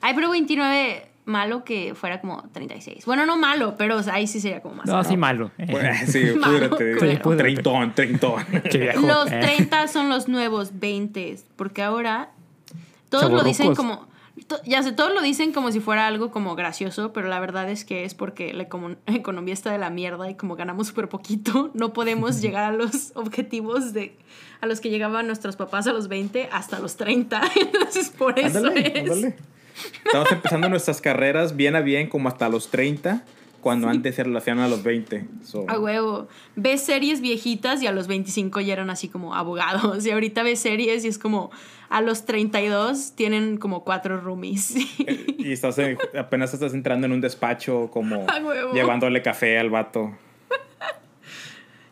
Ay, pero 29, malo que fuera como 36. Bueno, no malo, pero o sea, ahí sí sería como más. No, así malo. Eh, Bueno, sí, Malo, púdrete. culero. Sí, púdrete. Treintón, treintón. qué viejo. Los Eh. 30 son los nuevos 20, porque ahora todos lo dicen como to- ya sé, todos lo dicen como si fuera algo como gracioso, pero la verdad es que es porque la econo- economía está de la mierda y como ganamos súper poquito, no podemos llegar a los objetivos de a los que llegaban nuestros papás a los 20 hasta los 30. Entonces, por eso Ándale, es. ándale. Estamos empezando nuestras carreras bien a bien como hasta los 30, cuando antes se relacionan a los 20. So, A huevo. Ves series viejitas y a los 25 ya eran así como abogados. Y ahorita ves series y es como a los 32 tienen como cuatro roomies. y estás en- apenas estás entrando en un despacho como llevándole café al vato.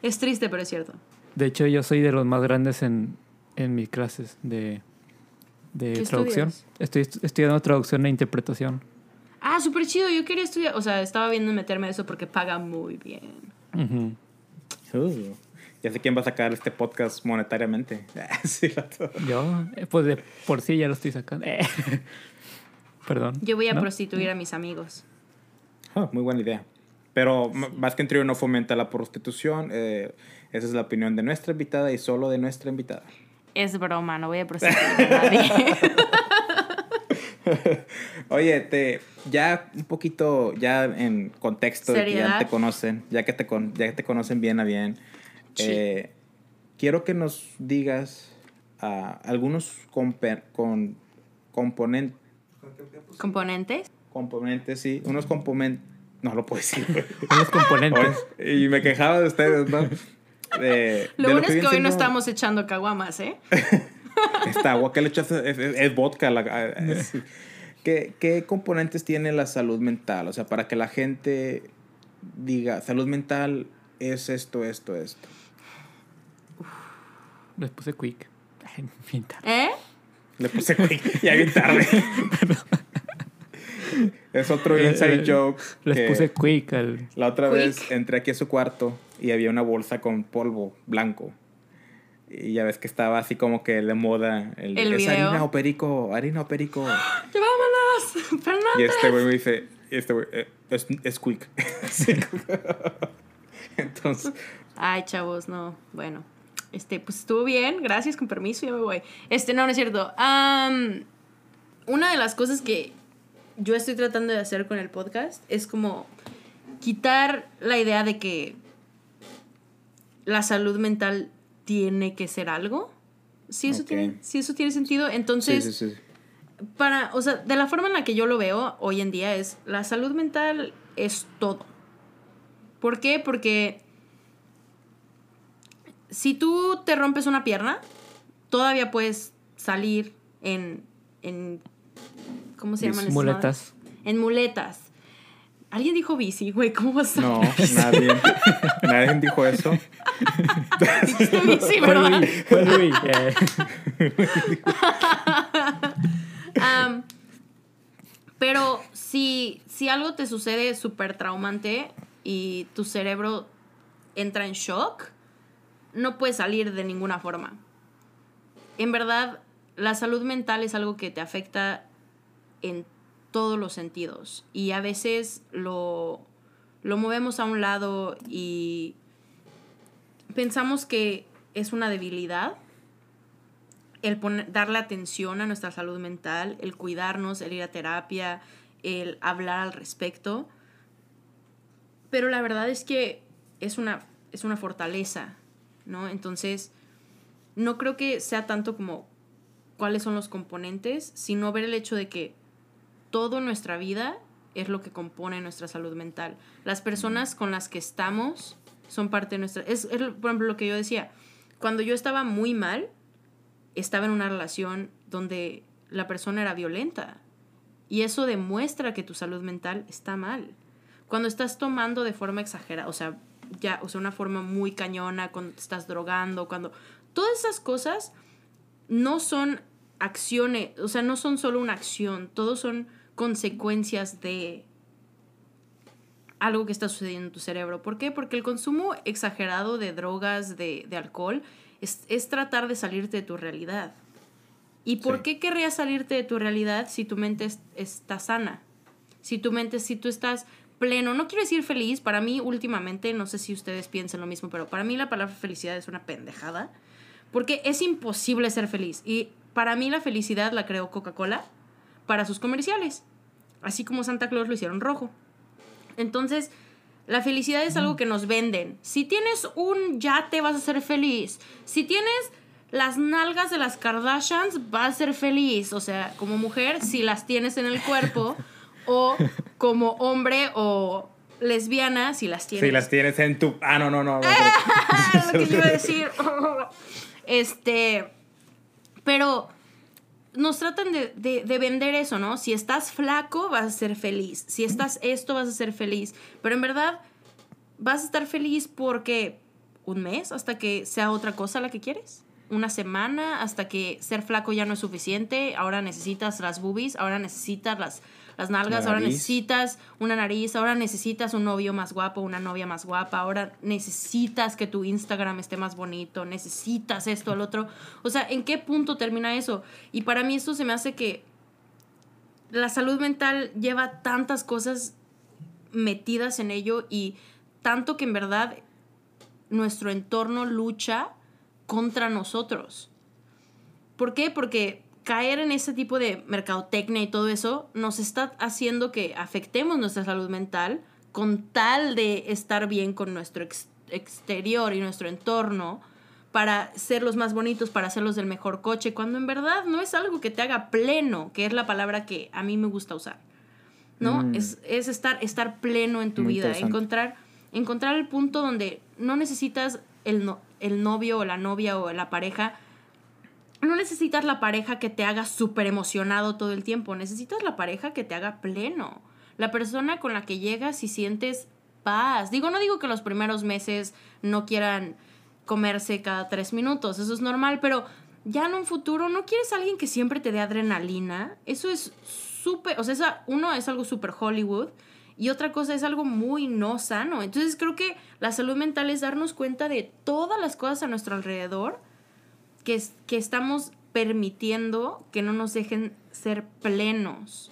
es triste, pero es cierto. De hecho, yo soy de los más grandes en, en mis clases de, de ¿Qué traducción. estudias? Estoy estu- estudiando traducción e interpretación. Ah, súper chido. Yo quería estudiar. O sea, estaba viendo meterme a eso porque paga muy bien. Ujú. Uh, ya sé quién va a sacar este podcast monetariamente. sí, la to- Yo, eh, pues de por sí ya lo estoy sacando. Eh. Perdón. Yo voy a ¿no? prostituir a mis amigos. Ah, muy buena idea. Pero m- más que en trío no fomenta la prostitución. eh, esa es la opinión de nuestra invitada y solo de nuestra invitada. Es broma, no voy a prostituir a nadie. Oye, te, ya un poquito, ya en contexto, de que ya te conocen, ya que te, con- ya que te conocen bien a bien, Sí. eh, quiero que nos digas ah, algunos compe- con, componen- ¿Componentes? componentes, sí, unos componentes, no lo puedo decir. Unos componentes. Oye, y me quejaba de ustedes, ¿no? De- Lo de bueno es que hoy no estamos echando caguamas, ¿eh? Esta agua que le echas es, es- es vodka. la- es- ¿Qué, ¿Qué componentes tiene la salud mental? O sea, para que la gente diga, salud mental es esto, esto, esto. Les puse quick. Bien tarde. ¿Eh? Le puse quick, ya bien tarde. es otro Eh, inside eh, joke. Les que puse quick al. La otra Quick. vez entré aquí a su cuarto y había una bolsa con polvo blanco. Y ya ves que estaba así como que de moda. El, El es video. harina o perico, harina o perico. ¡Vámonos! Fernanda. Y este güey me dice, este güey, eh, es, es quick. Entonces, Ay, chavos, no. Bueno, este, pues estuvo bien. Gracias, con permiso, ya me voy. Este, no, no es cierto. Am, una de las cosas que yo estoy tratando de hacer con el podcast es como quitar la idea de que la salud mental tiene que ser algo. Si eso, tiene, si eso tiene sentido, sí, entonces sí, sí. para, o sea, de la forma en la que yo lo veo hoy en día es la salud mental es todo. ¿Por qué? Porque si tú te rompes una pierna, todavía puedes salir en, en ¿cómo se llaman? Muletas. En muletas. Alguien dijo bici, güey, ¿cómo vas a No, nadie, nadie dijo eso. Dijiste bici, Fue ¿verdad? Luis, fue Luis. Eh, Am, pero si, si algo te sucede súper traumante y tu cerebro entra en shock, no puedes salir de ninguna forma. En verdad, la salud mental es algo que te afecta en todos los sentidos y a veces lo, lo movemos a un lado y pensamos que es una debilidad el poner, darle atención a nuestra salud mental, el cuidarnos, el ir a terapia, el hablar al respecto. Pero la verdad es que es una, es una fortaleza, ¿no? Entonces, no creo que sea tanto como cuáles son los componentes, sino ver el hecho de que toda nuestra vida es lo que compone nuestra salud mental. Las personas con las que estamos son parte de nuestra... Es, es, por ejemplo, lo que yo decía. Cuando yo estaba muy mal, estaba en una relación donde la persona era violenta. Y eso demuestra que tu salud mental está mal. Cuando estás tomando de forma exagerada, o sea, ya, o sea, una forma muy cañona, cuando te estás drogando, cuando... Todas esas cosas no son acciones, o sea, no son solo una acción, todos son consecuencias de algo que está sucediendo en tu cerebro. ¿Por qué? Porque el consumo exagerado de drogas, de, de alcohol, es, es tratar de salirte de tu realidad. ¿Y por Sí. qué querrías salirte de tu realidad si tu mente es- está sana? Si tu mente, si tú estás pleno, no quiero decir feliz, para mí últimamente, no sé si ustedes piensan lo mismo, pero para mí la palabra felicidad es una pendejada, porque es imposible ser feliz. Y para mí la felicidad la creó Coca-Cola para sus comerciales, así como Santa Claus lo hicieron rojo. Entonces, la felicidad es algo que nos venden. Si tienes un yate, vas a ser feliz. Si tienes las nalgas de las Kardashians, vas a ser feliz. O sea, como mujer, si las tienes en el cuerpo. o como hombre o lesbiana, si las tienes. Si las tienes en tu... Ah, no, no, no. Ah, lo que iba a decir. Este. Pero nos tratan de, de- de vender eso, ¿no? Si estás flaco, vas a ser feliz. Si estás esto, vas a ser feliz. Pero en verdad, vas a estar feliz porque un mes hasta que sea otra cosa la que quieres. una semana hasta que ser flaco ya no es suficiente. Ahora necesitas las boobies, ahora necesitas las, las nalgas, ahora necesitas una nariz, ahora necesitas un novio más guapo, una novia más guapa, ahora necesitas que tu Instagram esté más bonito, necesitas esto, el otro. O sea, ¿en qué punto termina eso? Y para mí esto se me hace que la salud mental lleva tantas cosas metidas en ello y tanto que en verdad nuestro entorno lucha contra nosotros. ¿Por qué? Porque caer en ese tipo de mercadotecnia y todo eso nos está haciendo que afectemos nuestra salud mental con tal de estar bien con nuestro ex- exterior y nuestro entorno para ser los más bonitos, para ser los del mejor coche, cuando en verdad no es algo que te haga pleno, que es la palabra que a mí me gusta usar. ¿No? Mm. Es, es estar, estar pleno en tu Muy vida, encontrar, encontrar el punto donde no necesitas el, no- el novio o la novia o la pareja no necesitas la pareja que te haga súper emocionado todo el tiempo, necesitas la pareja que te haga pleno. La persona con la que llegas y sientes paz. Digo, no digo que los primeros meses no quieran comerse cada tres minutos, eso es normal, pero ya en un futuro no quieres alguien que siempre te dé adrenalina. Eso es súper, o sea, uno es algo súper Hollywood y otra cosa es algo muy no sano. Entonces creo que la salud mental es darnos cuenta de todas las cosas a nuestro alrededor que, es- que estamos permitiendo que no nos dejen ser plenos.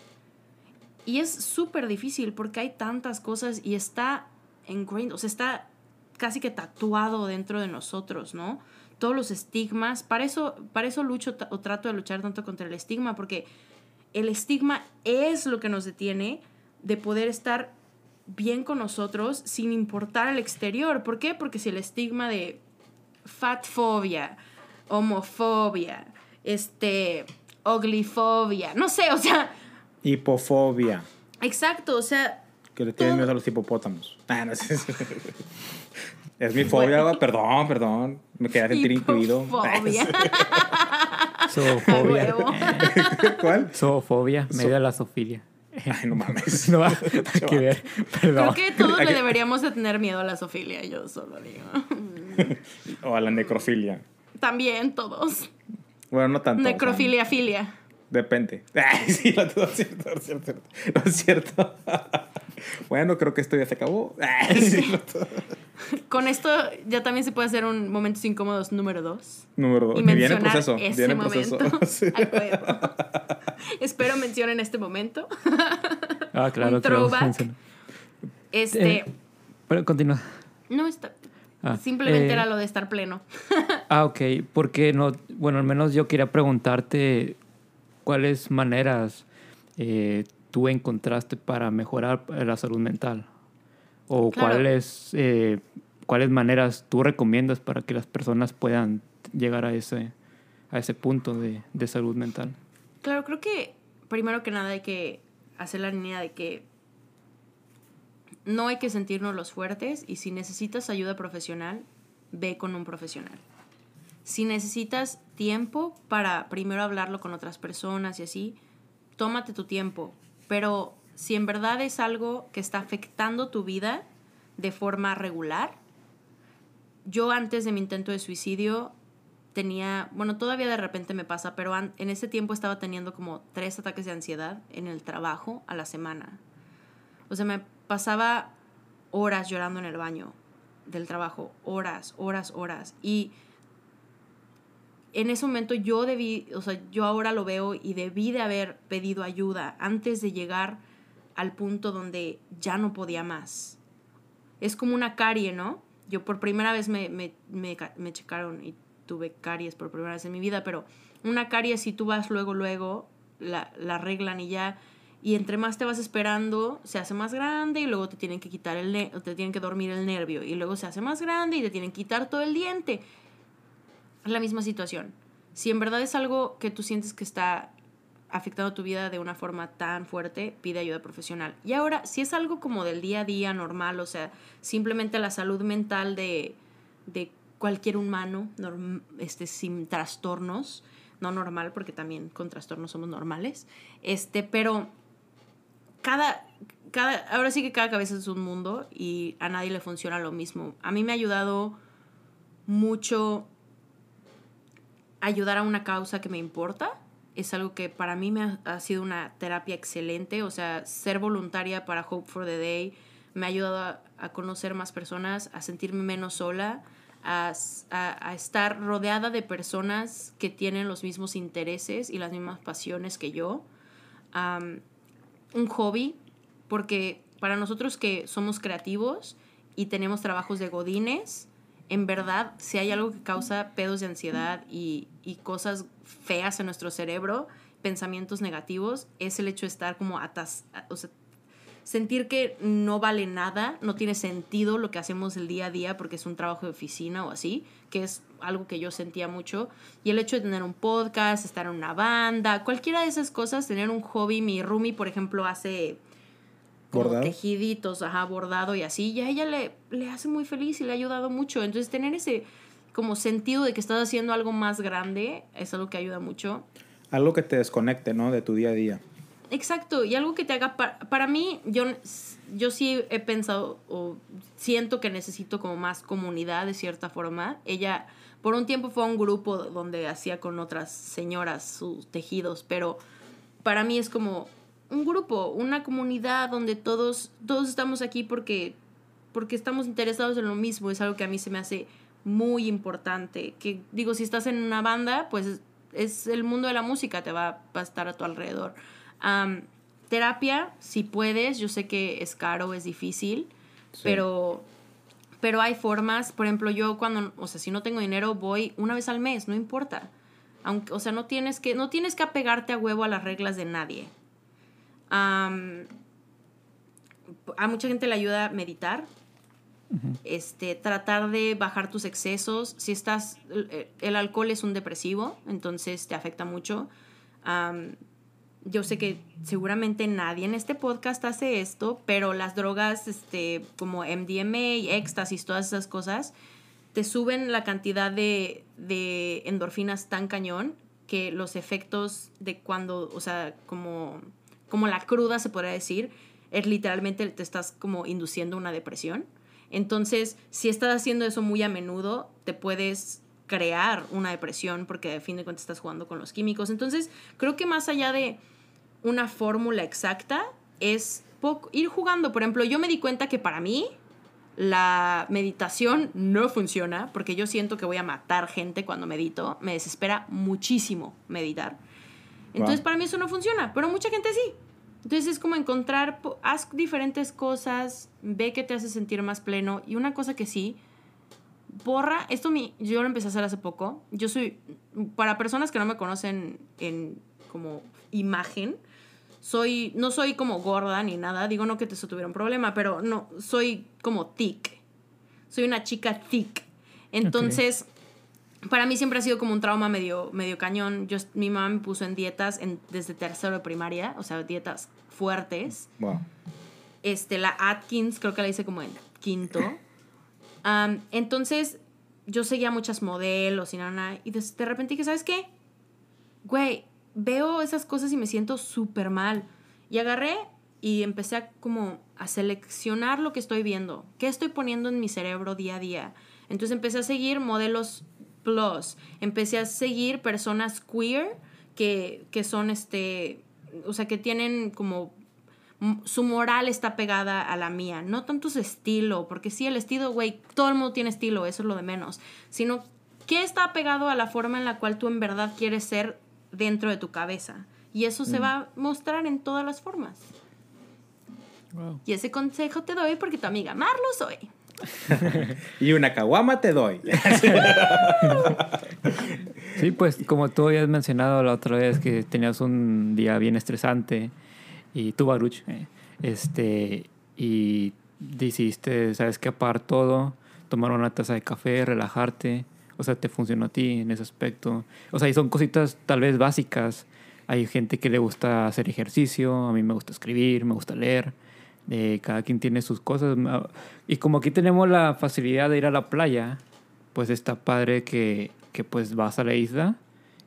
Y es súper difícil porque hay tantas cosas y está ingrained, o sea, está casi que tatuado dentro de nosotros, ¿no? Todos los estigmas, para eso, para eso lucho o trato de luchar tanto contra el estigma, porque el estigma es lo que nos detiene de poder estar bien con nosotros sin importar el exterior. ¿Por qué? Porque si el estigma de fatfobia, homofobia, este, uglyfobia, no sé, o sea, Hipofobia. exacto, o sea, Que le tienen Todo- miedo a los hipopótamos. Ah, no sé. Es mi fobia, perdón, perdón. Me quería sentir incluido. hipofobia. Zoofobia. ¿Cuál? Zoofobia, medio de la zoofilia. Ay, no mames. No, que ver. Perdón. Creo que todos le deberíamos de tener miedo a la sofilia, yo solo digo. O a la necrofilia. También todos. Bueno, no tanto. o sea, Necrofilia, filia. Depende. Ay, sí, no, no es cierto, no es cierto. No es cierto. bueno, creo que esto ya se acabó. Ay, sí, no, Con esto ya también se puede hacer un momentos incómodos número dos. Número dos. Y viene en mencionar proceso. ese Viene en proceso. momento. Sí. Espero mencionen este momento. Ah, claro un throwback. Este. Eh, Pero continúa. no está. Ah, Simplemente eh, era lo de estar pleno. Ah, ok. Porque no, bueno, al menos yo quería preguntarte cuáles maneras eh, tú encontraste para mejorar la salud mental. O Claro. cuáles, eh, cuáles maneras tú recomiendas para que las personas puedan llegar a ese, a ese punto de, de salud mental. Claro, creo que primero que nada hay que hacer la línea de que no hay que sentirnos los fuertes y si necesitas ayuda profesional, ve con un profesional. Si necesitas tiempo para primero hablarlo con otras personas y así, tómate tu tiempo. Pero si en verdad es algo que está afectando tu vida de forma regular, yo antes de mi intento de suicidio tenía, bueno, todavía de repente me pasa, pero en ese tiempo estaba teniendo como tres ataques de ansiedad en el trabajo a la semana. O sea, me pasaba horas llorando en el baño del trabajo, horas, horas, horas. Y en ese momento yo debí, o sea, yo ahora lo veo y debí de haber pedido ayuda antes de llegar al punto donde ya no podía más. Es como una carie, ¿no? Yo por primera vez me, me, me, me checaron y tuve caries por primera vez en mi vida, pero una carie si tú vas luego, luego, la, la arreglan y ya, y entre más te vas esperando, se hace más grande y luego te tienen que quitar el, te tienen que dormir el nervio y luego se hace más grande y te tienen que quitar todo el diente. Es la misma situación. Si en verdad es algo que tú sientes que está afectando tu vida de una forma tan fuerte, pide ayuda profesional. Y ahora, si es algo como del día a día normal, o sea, simplemente la salud mental de, de cualquier humano, este, sin trastornos, no normal, porque también con trastornos somos normales, este, pero cada, cada, ahora sí que cada cabeza es un mundo y a nadie le funciona lo mismo. A mí me ha ayudado mucho ayudar a una causa que me importa es algo que para mí me ha, sido una terapia excelente. O sea, ser voluntaria para Hope for the Day me ha ayudado a, conocer más personas, a sentirme menos sola, a, a- a estar rodeada de personas que tienen los mismos intereses y las mismas pasiones que yo. Am, un hobby, porque para nosotros que somos creativos y tenemos trabajos de godines, en verdad, si hay algo que causa pedos de ansiedad y, y cosas feas en nuestro cerebro, pensamientos negativos, es el hecho de estar como atas, o sea, sentir que no vale nada, no tiene sentido lo que hacemos el día a día porque es un trabajo de oficina o así, que es algo que yo sentía mucho. Y el hecho de tener un podcast, estar en una banda, cualquiera de esas cosas, tener un hobby. Mi roomie, por ejemplo, hace como ¿Bordado? tejiditos, ajá, bordado y así, y a ella le, le hace muy feliz y le ha ayudado mucho. Entonces, tener ese como sentido de que estás haciendo algo más grande es algo que ayuda mucho. Algo que te desconecte, ¿no? De tu día a día. Exacto, y algo que te haga... Para, para mí, yo, yo sí he pensado o siento que necesito como más comunidad de cierta forma. Ella, por un tiempo fue a un grupo donde hacía con otras señoras sus tejidos, pero para mí es como un grupo, una comunidad donde todos, todos estamos aquí porque, porque estamos interesados en lo mismo. Es algo que a mí se me hace muy importante. Que digo, si estás en una banda, pues es, el mundo de la música, te va, va a estar a tu alrededor. Am, terapia, si puedes, yo sé que es caro, es difícil, Sí. pero, pero hay formas. Por ejemplo, yo cuando, o sea, si no tengo dinero, voy una vez al mes, no importa. Aunque, o sea, no tienes que, no tienes que apegarte a huevo a las reglas de nadie. Am, a mucha gente le ayuda a meditar, este, tratar de bajar tus excesos. Si estás, el, el alcohol es un depresivo, entonces te afecta mucho. Yo sé que seguramente nadie en este podcast hace esto, pero las drogas este, como MDMA, éxtasis, todas esas cosas, te suben la cantidad de, de endorfinas tan cañón que los efectos de cuando, o sea, como, como la cruda se podría decir, es literalmente te estás como induciendo una depresión. Entonces, si estás haciendo eso muy a menudo, te puedes crear una depresión porque a fin de cuentas estás jugando con los químicos. Entonces, creo que más allá de una fórmula exacta, es ir jugando. Por ejemplo, yo me di cuenta que para mí la meditación no funciona porque yo siento que voy a matar gente cuando medito. Me desespera muchísimo meditar. Entonces, Wow. para mí eso no funciona, pero mucha gente sí. Entonces es como encontrar, haz diferentes cosas, ve que te hace sentir más pleno. Y una cosa que sí, borra, esto mi, yo lo empecé a hacer hace poco. Yo soy, para personas que no me conocen en como imagen, soy, no soy como gorda ni nada, digo no que te tuviera un problema, pero no, soy como thick. Soy una chica thick. Entonces, para mí siempre ha sido como un trauma medio, medio cañón. Yo, mi mamá me puso en dietas en, desde tercero de primaria, o sea, dietas fuertes. Wow. Este, la Atkins, creo que la hice como en quinto. Entonces, yo seguía muchas modelos y nada, nada, y de, de repente dije, ¿sabes qué? Güey, veo esas cosas y me siento súper mal. Y agarré y empecé a como a seleccionar lo que estoy viendo, qué estoy poniendo en mi cerebro día a día. Entonces empecé a seguir modelos plus, empecé a seguir personas queer que, que son este, o sea, que tienen como su moral está pegada a la mía, no tanto su estilo, porque sí, el estilo, güey, todo el mundo tiene estilo, eso es lo de menos, sino qué está pegado a la forma en la cual tú en verdad quieres ser dentro de tu cabeza. Y eso se va a mostrar en todas las formas. Wow. Y ese consejo te doy porque tu amiga Marlo soy. Y una caguama te doy. Sí, pues como tú habías mencionado la otra vez que tenías un día bien estresante y tú, Baruch, eh, este, y decidiste, sabes que apagar todo, tomar una taza de café, relajarte, o sea, te funcionó a ti en ese aspecto. O sea, y son cositas tal vez básicas. Hay gente que le gusta hacer ejercicio, a mí me gusta escribir, me gusta leer. eh, cada quien tiene sus cosas. Y como aquí tenemos la facilidad de ir a la playa, pues está padre que, que pues vas a la isla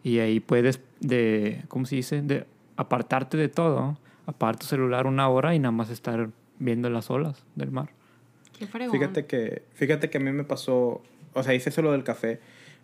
y ahí puedes de, ¿cómo se dice? De apartarte de todo, apagar tu celular una hora y nada más estar viendo las olas del mar. Qué fregón. Fíjate que, fíjate que a mí me pasó, o sea, hice eso lo del café,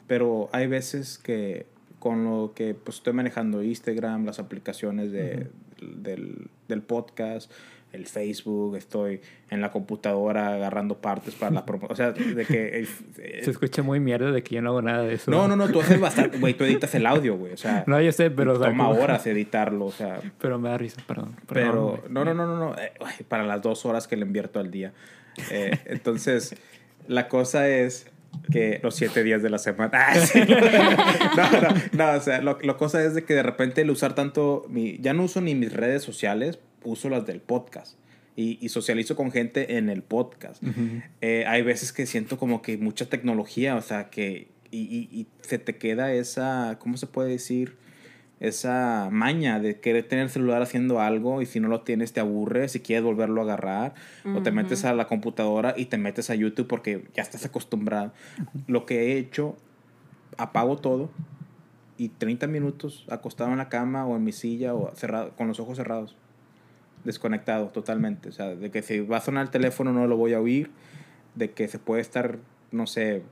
pero hay veces que con lo que pues estoy manejando Instagram, las aplicaciones de, del, del podcast, el Facebook, estoy en la computadora agarrando partes para la promoción. O sea, de que... eh, Se escucha muy mierda de que yo no hago nada de eso. no, no, no, tú haces bastante, güey, tú editas el audio, güey, o sea, No, yo sé, pero... o sea, toma horas editarlo, o sea, Pero me da risa, perdón. pero Perdón, güey. no, no, no, no, no, eh, para las dos horas que le invierto al día. Eh, entonces, la cosa es que los siete días de la semana. Ah, sí. No, no, no, o sea, lo, la cosa es de que de repente el usar tanto, mi, ya no uso ni mis redes sociales, uso las del podcast. Y, y socializo con gente en el podcast. Eh, hay veces que siento como que mucha tecnología, o sea, que y, y- y se te queda esa, ¿cómo se puede decir? Esa maña de querer tener el celular haciendo algo y si no lo tienes te aburres y quieres volverlo a agarrar o te metes a la computadora y te metes a YouTube porque ya estás acostumbrado. Lo que he hecho, apago todo y 30 minutos acostado en la cama o en mi silla o cerrado, con los ojos cerrados desconectado totalmente. O sea, de que si va a sonar el teléfono no lo voy a oír, de que se puede estar, no sé,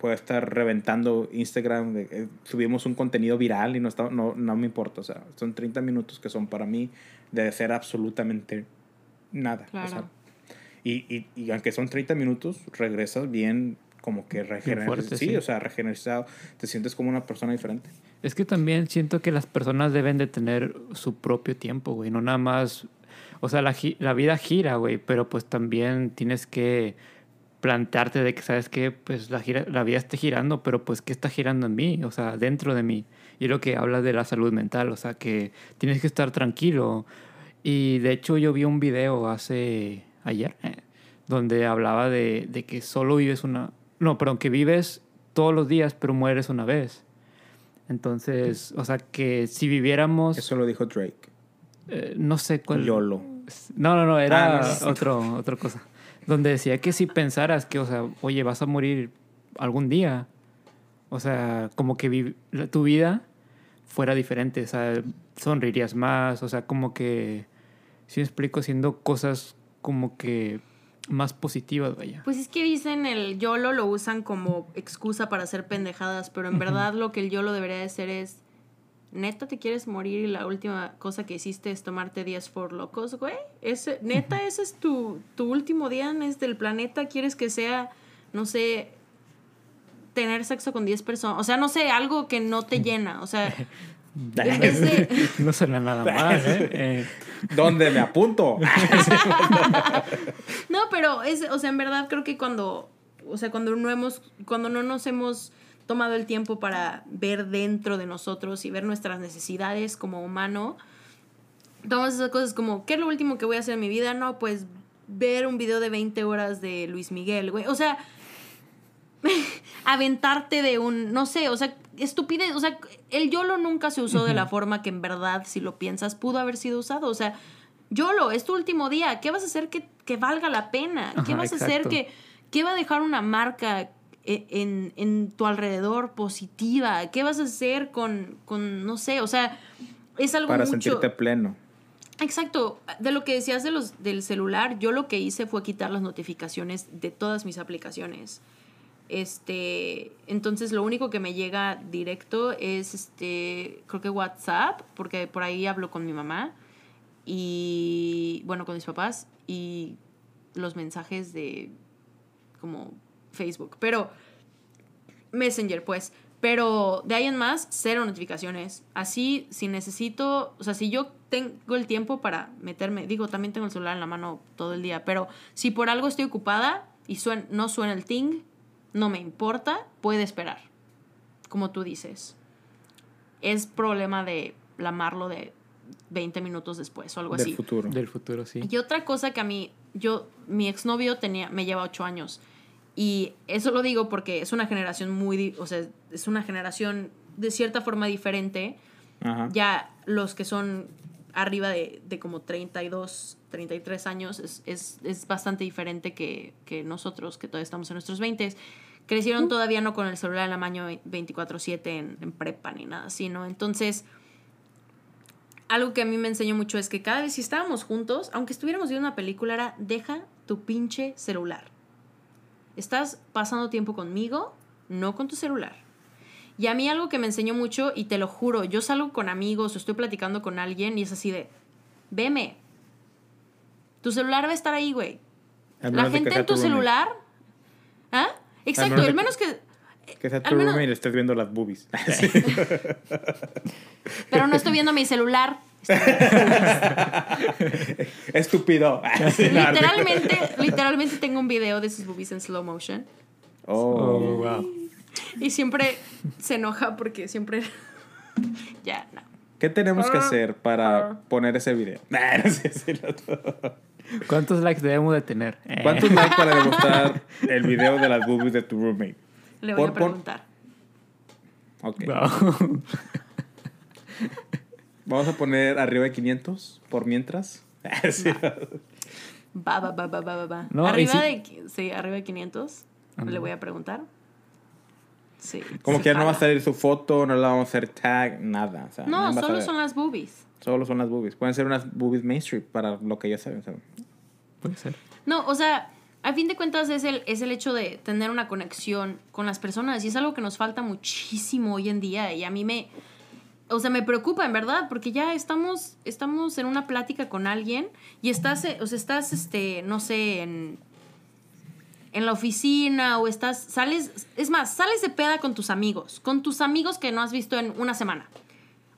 puede estar reventando Instagram, eh, subimos un contenido viral y no, está, no, no me importa. O sea, son 30 minutos que son para mí de hacer absolutamente nada. O sea, Claro. y, y, y aunque son 30 minutos, regresas bien como que regenerado. sí, sí. o sea, regenerado. Te sientes como una persona diferente. Es que también siento que las personas deben de tener su propio tiempo, güey. No nada más... O sea, la, la vida gira, güey, pero pues también tienes que plantearte de que, ¿sabes qué? Pues la, gira, la vida está girando, pero pues ¿qué está girando en mí? O sea, dentro de mí. Y lo que habla de la salud mental, o sea, que tienes que estar tranquilo. Y de hecho yo vi un video hace ayer eh, donde hablaba de, de que solo vives una... No, perdón, que vives todos los días, pero mueres una vez. Entonces, o sea, que si viviéramos... Eso lo dijo Drake. eh, no sé cuál... YOLO. No, no, no, era Ah, no, no. otro, otra cosa. Donde decía que si pensaras que, o sea, oye, vas a morir algún día, o sea, como que vi- tu vida fuera diferente, o sea, sonreirías más, o sea, como que, si me explico, haciendo cosas como que más positivas, vaya. Pues es que dicen el YOLO lo usan como excusa para hacer pendejadas, pero en verdad lo que el YOLO debería de ser es, neta te quieres morir y la última cosa que hiciste es tomarte días for locos, güey. Ese, neta, ese es tu, tu último día en este el planeta, quieres que sea, no sé, tener sexo con 10 personas, o sea, no sé, algo que no te llena, o sea, no suena nada mal, ¿eh? Eh, ¿Dónde me apunto? No, pero es, o sea, en verdad creo que cuando, o sea, cuando no hemos, cuando no nos hemos tomado el tiempo para ver dentro de nosotros y ver nuestras necesidades como humano, tomas esas cosas como, ¿qué es lo último que voy a hacer en mi vida? No, pues ver un video de 20 horas de Luis Miguel, güey. O sea, aventarte de un, no sé, o sea, estupidez, o sea, el YOLO nunca se usó de la forma que en verdad, si lo piensas, pudo haber sido usado, o sea, YOLO, es tu último día, ¿qué vas a hacer que, que valga la pena? ¿Qué Ajá, vas a hacer que, qué va a dejar una marca en, en tu alrededor positiva? ¿Qué vas a hacer con, con no sé, o sea, es algo Para mucho... sentirte pleno. Exacto, de lo que decías de los, del celular, yo lo que hice fue quitar las notificaciones de todas mis aplicaciones. Este, entonces lo único que me llega directo es este, creo que WhatsApp, porque por ahí hablo con mi mamá y bueno, con mis papás y los mensajes de como Facebook, pero Messenger, pues. Pero de ahí en más, cero notificaciones. Así, si necesito, o sea, si yo tengo el tiempo para meterme, digo, también tengo el celular en la mano todo el día, pero si por algo estoy ocupada y suen- no suena el ting, no me importa, puede esperar. Como tú dices. Es problema de lamarlo de 20 minutos después o algo Del así. futuro. del futuro, sí. Y otra cosa que a mí, yo, mi exnovio tenía, me lleva ocho años. Y eso lo digo porque es una generación muy, o sea, es una generación de cierta forma diferente. Ajá. Ya los que son arriba de, de como 32, 33 años es, es, es bastante diferente que, que nosotros, que todavía estamos en nuestros 20. Crecieron todavía no con el celular en la mano 24/7 en, en prepa ni nada así, ¿no? Entonces, algo que a mí me enseñó mucho es que cada vez si estábamos juntos, aunque estuviéramos viendo una película, era deja tu pinche celular. Estás pasando tiempo conmigo, no con tu celular. Y a mí algo que me enseñó mucho, y te lo juro, yo salgo con amigos o estoy platicando con alguien y es así de, veme. Tu celular va a estar ahí, güey. La gente en tu celular. ¿Ah? Exacto, menos al menos que. Que sea tu menos- y le estés viendo las boobies. Pero no estoy viendo mi celular. Estúpido. Literalmente, literalmente tengo un video de sus boobies en slow motion. Oh. Oh, wow. Y siempre se enoja porque siempre. ya, no. ¿Qué tenemos Ah. que hacer para poner ese video? Nah, no sé si lo- ¿Cuántos likes debemos de tener? Eh, ¿Cuántos likes para demostrar el video de las boobies de tu roommate? Le voy a preguntar. Ok. wow. Vamos a poner arriba de 500 por mientras. Sí. Va, va, va, va, va, va. No, arriba sí- de. Sí, arriba de 500. Ándale. Le voy a preguntar. Sí. Como que ya no va a salir su foto, no le vamos a hacer tag, nada. O sea, No, solo son las boobies. Solo son las boobies. Pueden ser unas boobies mainstream para lo que ya saben. ¿saben? Puede ser. No, o sea, a fin de cuentas es el, es el hecho de tener una conexión con las personas y es algo que nos falta muchísimo hoy en día y a mí me, o sea, me preocupa en verdad porque ya estamos, estamos en una plática con alguien y estás, eh, o sea, estás, este, no sé, en, en la oficina o estás, sales, es más, sales de peda con tus amigos, con tus amigos que no has visto en una semana,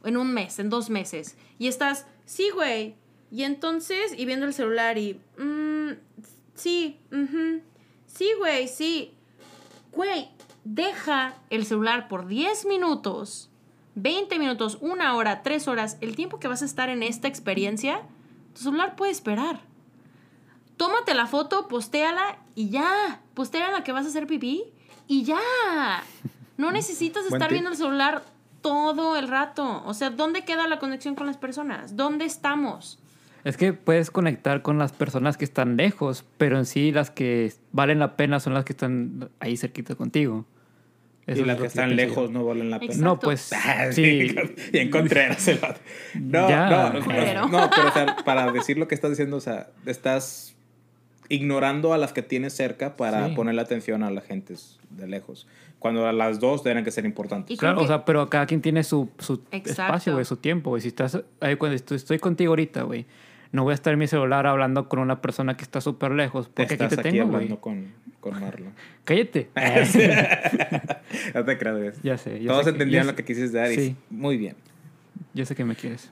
en un mes, en dos meses y estás, sí, güey, y entonces, y viendo el celular y, mm, sí, sí, güey, sí. Güey, deja el celular por 10 minutos, 20 minutos, una hora, tres horas, el tiempo que vas a estar en esta experiencia, tu celular puede esperar. Tómate la foto, postéala y ya. Postéala que vas a hacer pipí y ya. No necesitas estar viendo el celular todo el rato. O sea, ¿dónde queda la conexión con las personas? ¿Dónde estamos? Es que puedes conectar con las personas que están lejos, pero en sí las que valen la pena son las que están ahí cerquita contigo. Eso y es las lo que están yo. lejos no valen la pena. Exacto. No, pues Ah, sí. Y en Contreras el vato. No, Ya. no, Culero. no, pero o sea, para decir lo que estás diciendo, o sea, estás ignorando a las que tienes cerca para Sí. ponerle atención a la gente de lejos. Cuando a las dos tienen que ser importantes. Claro, que- o sea, pero cada quien tiene su, su espacio, güey, su tiempo, güey. Si estás ahí cuando estoy, estoy contigo ahorita, güey, no voy a estar en mi celular hablando con una persona que está súper lejos, porque aquí Estás te aquí tengo, hablando güey. con, con Marlon. Cállate. no te güey. Ya sé. ya Todos sé entendían lo que quisiste dar y Sí. muy bien. Yo sé que me quieres.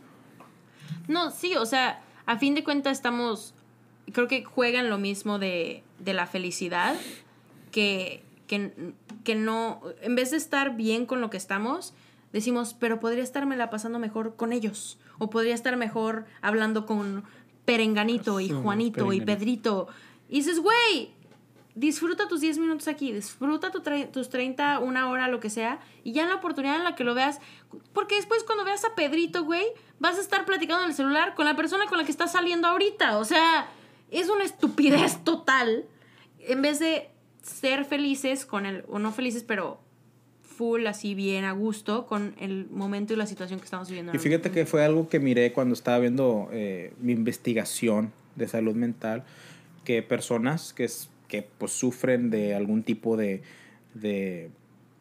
No, sí, o sea, a fin de cuentas estamos, creo que juegan lo mismo de, de la felicidad, que, que, que no, en vez de estar bien con lo que estamos, decimos, pero podría estarmela pasando mejor con ellos, o podría estar mejor hablando con Perenganito y Sí, Juanito y. Pedrito. Y dices, güey, disfruta tus 10 minutos aquí, disfruta tu tus 30, una hora, lo que sea, y ya en la oportunidad en la que lo veas, porque después cuando veas a Pedrito, güey, vas a estar platicando en el celular con la persona con la que estás saliendo ahorita. O sea, es una estupidez total. En vez de ser felices con el, o no felices, pero full, así bien a gusto con el momento y la situación que estamos viviendo. Y fíjate que fue algo que miré cuando estaba viendo eh, mi investigación de salud mental, que personas que, que pues, sufren de algún tipo de, de,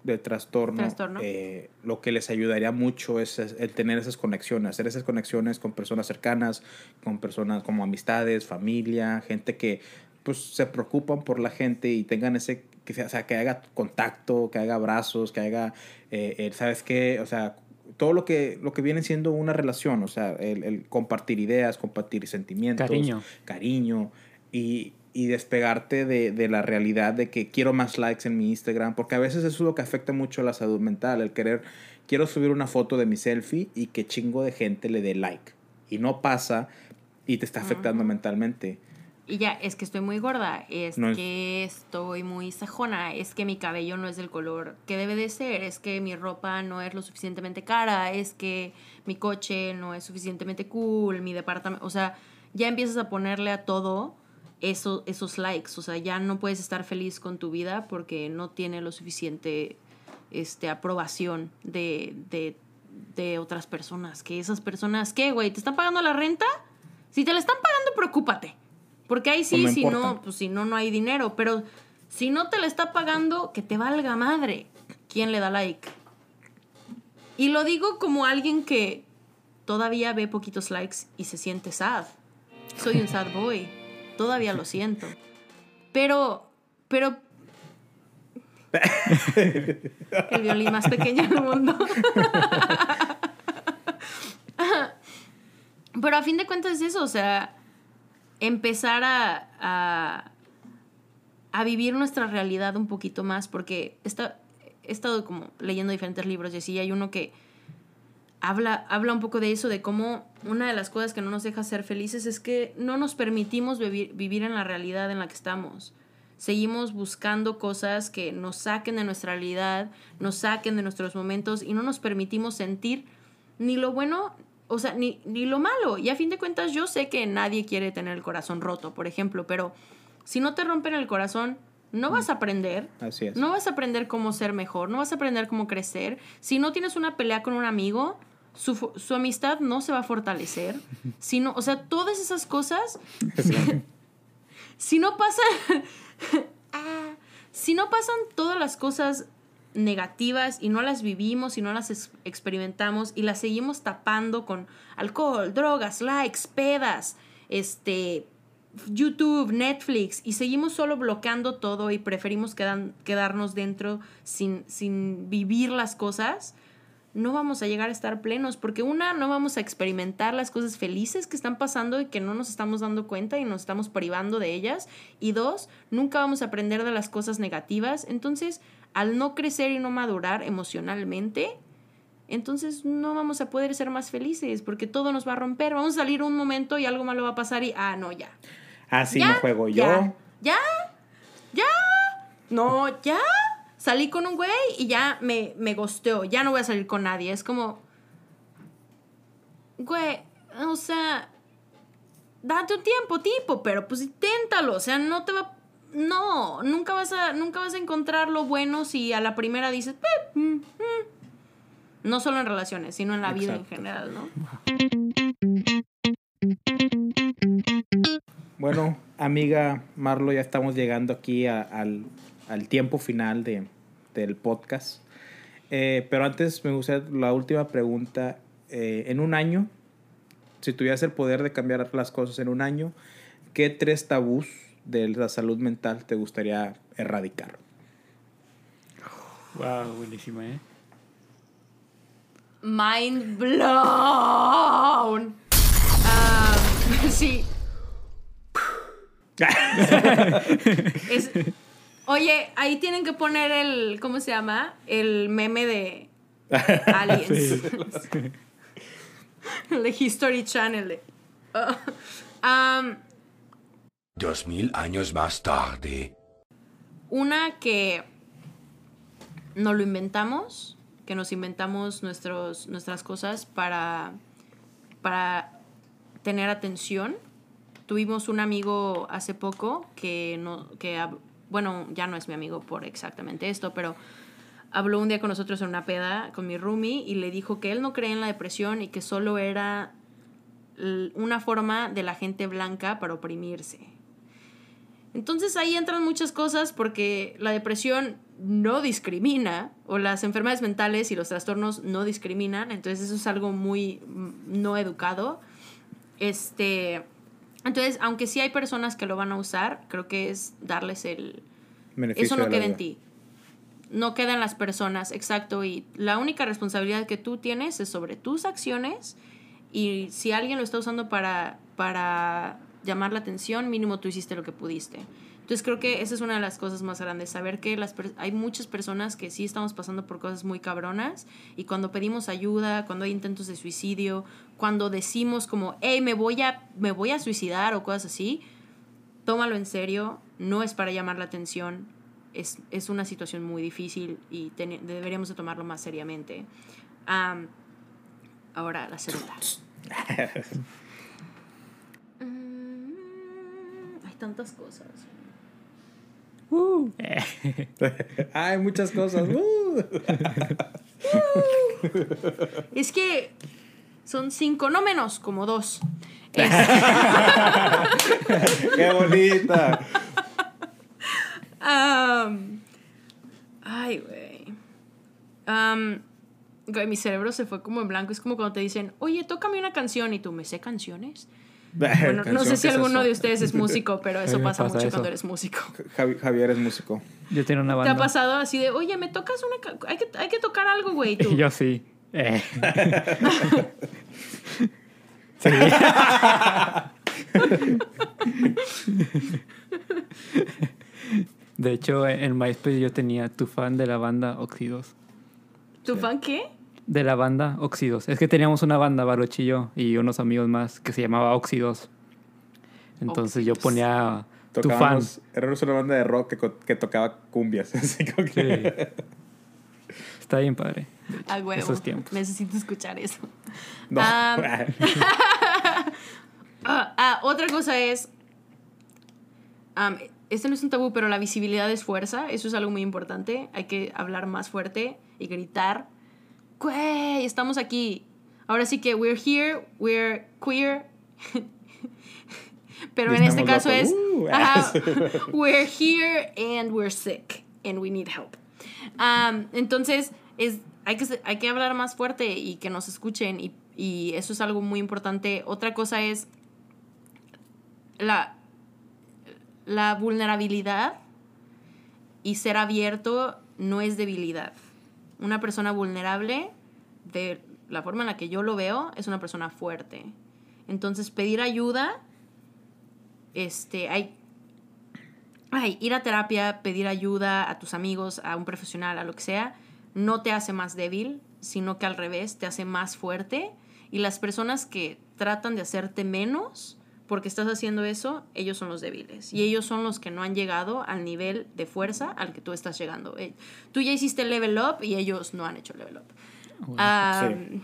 de trastorno, Trastorno. eh, lo que les ayudaría mucho es, es el tener esas conexiones, hacer esas conexiones con personas cercanas, con personas como amistades, familia, gente que pues se preocupan por la gente y tengan ese, que sea, o sea, que haga contacto, que haga abrazos, que haga, eh, el, ¿sabes qué? O sea, todo lo que, lo que viene siendo una relación, o sea, el, el compartir ideas, compartir sentimientos, Cariño. cariño y, y despegarte de, de la realidad de que quiero más likes en mi Instagram, porque a veces eso es lo que afecta mucho a la salud mental, el querer, quiero subir una foto de mi selfie y que chingo de gente le dé like. Y no pasa y te está afectando mentalmente. Y ya, es que estoy muy gorda, es No es- que estoy muy sajona, es que mi cabello no es del color que debe de ser, es que mi ropa no es lo suficientemente cara, es que mi coche no es suficientemente cool, mi departamento, o sea, ya empiezas a ponerle a todo eso, esos likes, o sea, ya no puedes estar feliz con tu vida porque no tiene lo suficiente este, aprobación de, de, de otras personas, que esas personas, ¿qué, güey? ¿Te están pagando la renta? Si te la están pagando, preocúpate. Porque ahí sí, No si importa. no, pues si no, no hay dinero. Pero si no te la está pagando, que te valga madre. ¿Quién le da like? Y lo digo como alguien que todavía ve poquitos likes y se siente sad. Soy un sad boy. Todavía lo siento. Pero, pero... El violín más pequeño del mundo. Pero a fin de cuentas es eso, o sea, empezar a, a, a vivir nuestra realidad un poquito más, porque está, he estado como leyendo diferentes libros y así, hay uno que habla, habla un poco de eso, de cómo una de las cosas que no nos deja ser felices es que no nos permitimos vivir, vivir en la realidad en la que estamos. Seguimos buscando cosas que nos saquen de nuestra realidad, nos saquen de nuestros momentos y no nos permitimos sentir ni lo bueno, o sea, ni, ni lo malo. Y a fin de cuentas yo sé que nadie quiere tener el corazón roto, por ejemplo, pero si no te rompen el corazón, no vas a aprender. Así es. No vas a aprender cómo ser mejor, no vas a aprender cómo crecer. Si no tienes una pelea con un amigo, su, su amistad no se va a fortalecer. Si no, o sea, todas esas cosas, si no pasan, Ah, si no pasan todas las cosas negativas y no las vivimos y no las ex- experimentamos y las seguimos tapando con alcohol, drogas, likes, pedas, este, YouTube, Netflix y seguimos solo bloqueando todo y preferimos quedan- quedarnos dentro sin, sin vivir las cosas, no vamos a llegar a estar plenos porque una, no vamos a experimentar las cosas felices que están pasando y que no nos estamos dando cuenta y nos estamos privando de ellas y dos, nunca vamos a aprender de las cosas negativas, entonces al no crecer y no madurar emocionalmente, entonces no vamos a poder ser más felices porque todo nos va a romper, vamos a salir un momento y algo malo va a pasar y, ah, no, ya. Así ¿Ya? no juego yo. Ya, ya, ya, no, ya. Salí con un güey y ya me, me gosteó, ya no voy a salir con nadie. Es como, güey, o sea, date un tiempo, tipo, pero pues inténtalo, o sea, no te va, no, nunca vas a, nunca vas a encontrar lo bueno si a la primera dices, "Eh, mm, mm". no solo en relaciones, sino en la vida en general, ¿no? Bueno, amiga Marlo, ya estamos llegando aquí a- al, al tiempo final de, del podcast. Eh, pero antes me gustaría la última pregunta. Eh, en un año, si tuvieras el poder de cambiar las cosas en un año, ¿qué tres tabús de la salud mental te gustaría erradicar? Wow, buenísima, ¿eh? Mind blown. Ah, sí. Es- oye, ahí tienen que poner el, ¿cómo se llama? El meme de Aliens. el de History Channel. de- Ah, um, Dos mil años más tarde. Una que no lo inventamos, que nos inventamos nuestras cosas para, para tener atención. Tuvimos un amigo hace poco que, no, que, bueno, ya no es mi amigo por exactamente esto, pero habló un día con nosotros en una peda con mi roomie y le dijo que él no cree en la depresión y que solo era una forma de la gente blanca para oprimirse. Entonces ahí entran muchas cosas porque la depresión no discrimina o las enfermedades mentales y los trastornos no discriminan, entonces eso es algo muy mm, no educado. Este, entonces, aunque sí hay personas que lo van a usar, creo que es darles el Beneficio eso no queda en ti. No queda en las personas, exacto, y la única responsabilidad que tú tienes es sobre tus acciones y si alguien lo está usando para para llamar la atención, mínimo tú hiciste lo que pudiste. Entonces creo que esa es una de las cosas más grandes, saber que las hay muchas personas que sí estamos pasando por cosas muy cabronas y cuando pedimos ayuda, cuando hay intentos de suicidio, cuando decimos como, hey, me voy a, me voy a suicidar o cosas así, tómalo en serio, no es para llamar la atención, es, es una situación muy difícil y deberíamos de tomarlo más seriamente. Am, ahora, la segunda. Mm, hay tantas cosas. Hay muchas cosas. ¡uh! Es que son cinco, no menos, como dos. Es- ¡Qué bonita! Ay, güey. Güey, mi cerebro se fue como en blanco. Es como cuando te dicen, oye, tócame una canción y tú, ¿me sé canciones? Bueno, no sé si alguno de ustedes es músico, pero eso pasa, pasa mucho eso. cuando eres músico. Javi- Javier es músico. Yo tenía una ¿Te banda. ha pasado así de, oye, me tocas una... Hay que, hay que tocar algo, güey? y tú, Y yo sí. Eh. sí. De hecho, en MySpace yo tenía tu fan de la banda Oxidos. ¿Tu fan qué? De la banda Oxidos. Es que teníamos una banda, Barochi y yo, y unos amigos más, que se llamaba Oxidos. Entonces yo ponía tu fan. Éramos una banda de rock que, que tocaba cumbias. Así como que- Sí. Está bien padre. A huevo. Esos tiempos. Necesito escuchar eso. No. Ah. Ah, otra cosa es. este no es un tabú, pero la visibilidad es fuerza. Eso es algo muy importante. Hay que hablar más fuerte y gritar. ¡Güey! Estamos aquí. Ahora sí que we're here, we're queer. pero en este caso es. Uh, ajá, we're here and we're sick and we need help. Am, entonces, es, hay, que, hay que hablar más fuerte y que nos escuchen y, y eso es algo muy importante. Otra cosa es la, la vulnerabilidad y ser abierto no es debilidad. Una persona vulnerable, de la forma en la que yo lo veo, es una persona fuerte. Entonces, pedir ayuda, este, hay, ay, ir a terapia, pedir ayuda a tus amigos, a un profesional, a lo que sea, no te hace más débil, sino que al revés, te hace más fuerte. Y las personas que tratan de hacerte menos porque estás haciendo eso, ellos son los débiles. Y ellos son los que no han llegado al nivel de fuerza al que tú estás llegando. Eh, Tú ya hiciste level up y ellos no han hecho level up. Sí.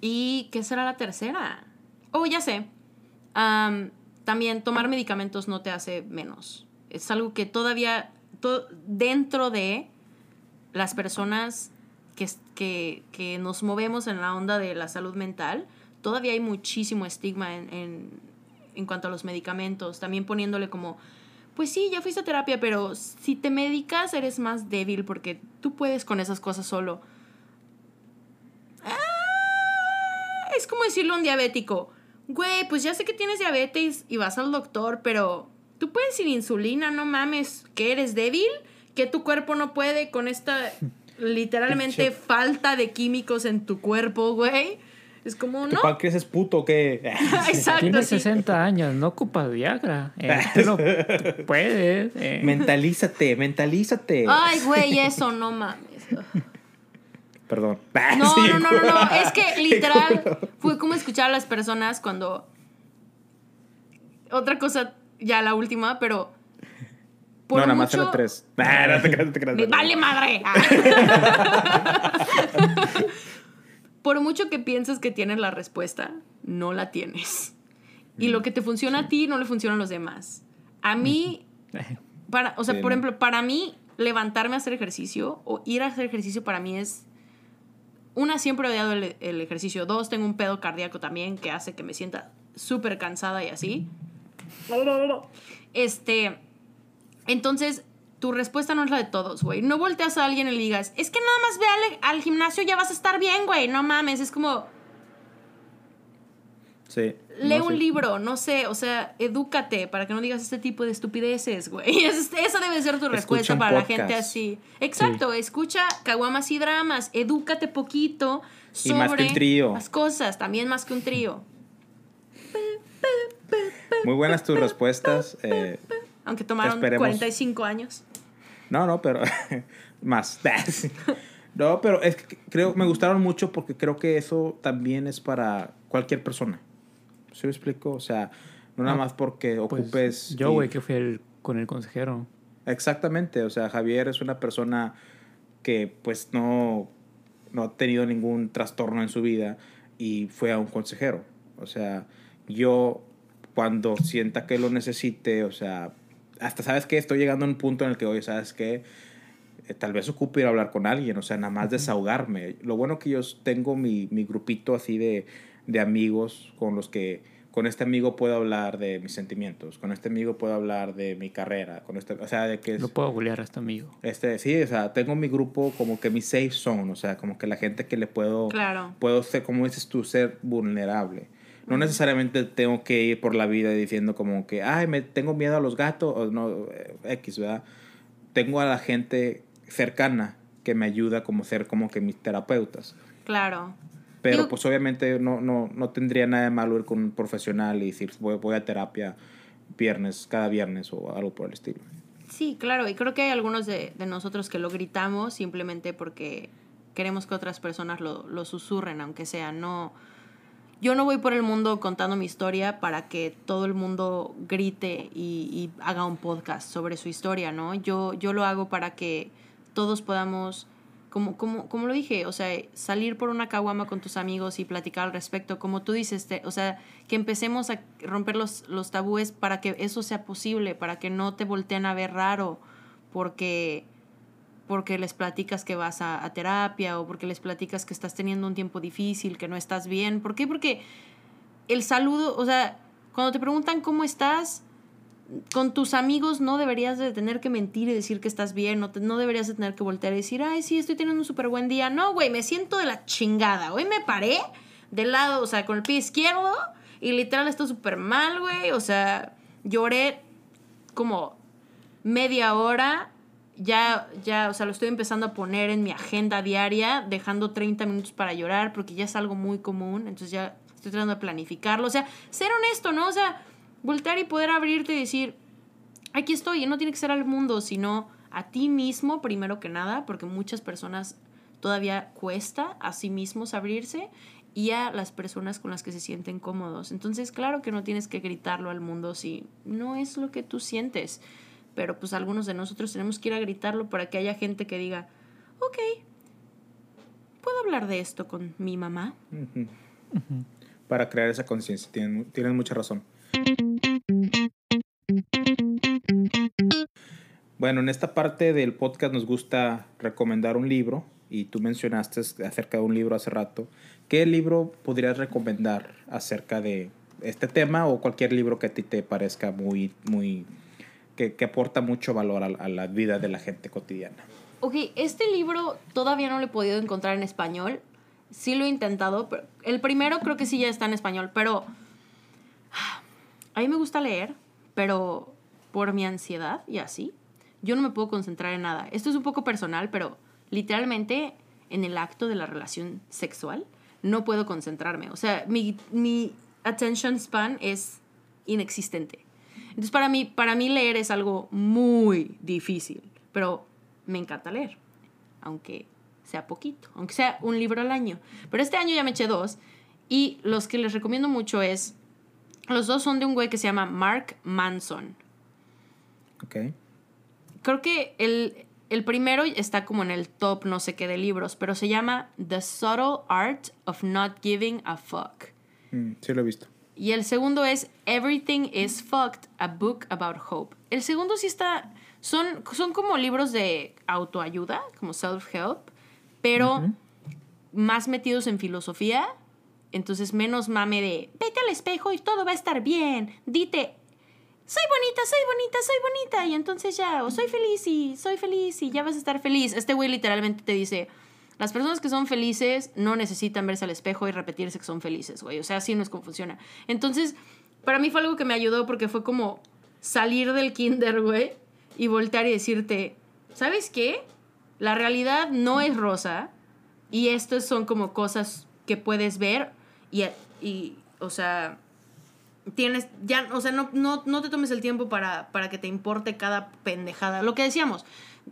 ¿Y qué será la tercera? Oh, ya sé. Am, también tomar medicamentos no te hace menos. Es algo que todavía, to- dentro de las personas que, que, que nos movemos en la onda de la salud mental, todavía hay muchísimo estigma en, en, en cuanto a los medicamentos. También poniéndole como, pues sí, ya fuiste a terapia, pero si te medicas eres más débil porque tú puedes con esas cosas solo. Ah, es como decirle a un diabético, güey, pues ya sé que tienes diabetes y vas al doctor, pero tú puedes sin insulina, no mames, que eres débil, que tu cuerpo no puede con esta literalmente falta de químicos en tu cuerpo, güey. Es como, ¿Tu no. páncreas es puto o qué? Exacto. Tienes sí. 60 años, no ocupas Viagra. Eh, tú no tú puedes. eh. mentalízate, mentalízate. Ay, güey, eso no mames. Perdón. No, Sí, no, no, no, no. Es que literal fue como escuchar a las personas cuando. Otra cosa, ya la última, pero. no, nada más eran tres. Nah, no te creas, no te creas. Me vale madre. Por mucho que pienses que tienes la respuesta, no la tienes. Y lo que te funciona a ti no le funciona a los demás. A mí, para, o sea, Sí, por ejemplo, para mí, levantarme a hacer ejercicio o ir a hacer ejercicio para mí es. Una, siempre he odiado el, el ejercicio. Dos, tengo un pedo cardíaco también que hace que me sienta súper cansada y así. Este. Entonces, tu respuesta no es la de todos, güey. No volteas a alguien y le digas, es que nada más ve al, al gimnasio y ya vas a estar bien, güey. No mames. Es como, Sí. lee No, un sí. libro, no sé, o sea, edúcate para que no digas este tipo de estupideces, güey. Es- Esa debe ser tu respuesta para la gente así. Exacto, escucha caguamas y dramas, edúcate poquito Y sobre más que un trío. las cosas, también más que un trío. Muy buenas tus respuestas. eh, Aunque tomaron Esperemos. 45 años. No, no, pero más. No, pero es que creo me gustaron mucho porque creo que eso también es para cualquier persona. ¿Sí me explico? O sea, no nada Ah, más porque pues, ocupes. yo, y- güey, que fui el- con el consejero. Exactamente, o sea, Javier es una persona que pues no, no ha tenido ningún trastorno en su vida y fue a un consejero. O sea, yo cuando sienta que lo necesite, o sea, hasta sabes que estoy llegando a un punto en el que, oye, sabes que tal vez ocupe ir a hablar con alguien, o sea, nada más desahogarme. Lo bueno que yo tengo mi, mi grupito así de, de amigos con los que con este amigo puedo hablar de mis sentimientos, con este amigo puedo hablar de mi carrera, con este, o sea, de que es, Lo puedo golear a este amigo. este, sí, o sea, tengo mi grupo como que mi safe zone, o sea, como que la gente que le puedo, Claro. puedo ser, como dices tú, ser vulnerable. No necesariamente tengo que ir por la vida diciendo como que, ay, me tengo miedo a los gatos, o no, eh, X, ¿verdad? Tengo a la gente cercana que me ayuda como ser como que mis terapeutas. Claro. Pero Digo- pues obviamente no, no, no tendría nada de malo ir con un profesional y decir, voy, voy a terapia viernes, cada viernes o algo por el estilo. Sí, claro, y creo que hay algunos de, de nosotros que lo gritamos simplemente porque queremos que otras personas lo, lo susurren, aunque sea, no... Yo no voy por el mundo contando mi historia para que todo el mundo grite y, haga un podcast sobre su historia, ¿no? Yo, yo lo hago para que todos podamos, como, como, como lo dije, o sea, salir por una caguama con tus amigos y platicar al respecto, como tú dices, o sea, que empecemos a romper los, los tabúes para que eso sea posible, para que no te volteen a ver raro, porque porque les platicas que vas a, a terapia o porque les platicas que estás teniendo un tiempo difícil, que no estás bien. ¿Por qué? Porque el saludo, o sea, cuando te preguntan cómo estás, con tus amigos no deberías de tener que mentir y decir que estás bien, no, te- no deberías de tener que voltear y decir, ay, sí, estoy teniendo un súper buen día. No, güey, me siento de la chingada. Hoy me paré del lado, o sea, con el pie izquierdo y literal estoy súper mal, güey. O sea, lloré como media hora. Ya, ya, o sea, lo estoy empezando a poner en mi agenda diaria, dejando 30 minutos para llorar, porque ya es algo muy común. Entonces ya estoy tratando de planificarlo. O sea, ser honesto, ¿no? O sea, voltear y poder abrirte y decir, aquí estoy. Y no tiene que ser al mundo, sino a ti mismo, primero que nada, porque muchas personas todavía cuesta a sí mismos abrirse y a las personas con las que se sienten cómodos. Entonces, claro que no tienes que gritarlo al mundo si no es lo que tú sientes. Pero pues algunos de nosotros tenemos que ir a gritarlo para que haya gente que diga, ok, ¿puedo hablar de esto con mi mamá? Para crear esa conciencia, tienen, tienen mucha razón. Bueno, en esta parte del podcast nos gusta recomendar un libro y tú mencionaste acerca de un libro hace rato. ¿Qué libro podrías recomendar acerca de este tema o cualquier libro que a ti te parezca muy, muy, que, que aporta mucho valor a, a la vida de la gente cotidiana? Ok, este libro todavía no lo he podido encontrar en español. Sí lo he intentado. Pero el primero creo que sí ya está en español, pero a mí me gusta leer, pero por mi ansiedad y así, yo no me puedo concentrar en nada. Esto es un poco personal, pero literalmente en el acto de la relación sexual no puedo concentrarme. O sea, mi, mi attention span es inexistente. Entonces para mí, para mí leer es algo muy difícil, pero me encanta leer, aunque sea poquito, aunque sea un libro al año. Pero este año ya me eché dos y los que les recomiendo mucho es, los dos son de un güey que se llama Mark Manson. ¿Ok? Creo que el, el primero está como en el top no sé qué de libros, pero se llama The Subtle Art of Not Giving a Fuck. Mm, sí lo he visto. Y el segundo es Everything is Fucked, a book about hope. El segundo sí está, son, son como libros de autoayuda, como self-help, pero más metidos en filosofía. Entonces menos mame de, vete al espejo y todo va a estar bien. Dite, soy bonita, soy bonita, soy bonita. Y entonces ya, o soy feliz y soy feliz y ya vas a estar feliz. Este güey literalmente te dice, las personas que son felices no necesitan verse al espejo y repetirse que son felices, güey. O sea, así no es como funciona. Entonces, para mí fue algo que me ayudó porque fue como salir del kinder, güey, y voltear y decirte, ¿sabes qué? La realidad no es rosa y estas son como cosas que puedes ver y, y o sea, tienes, ya, o sea, no, no, no te tomes el tiempo para, para que te importe cada pendejada. Lo que decíamos,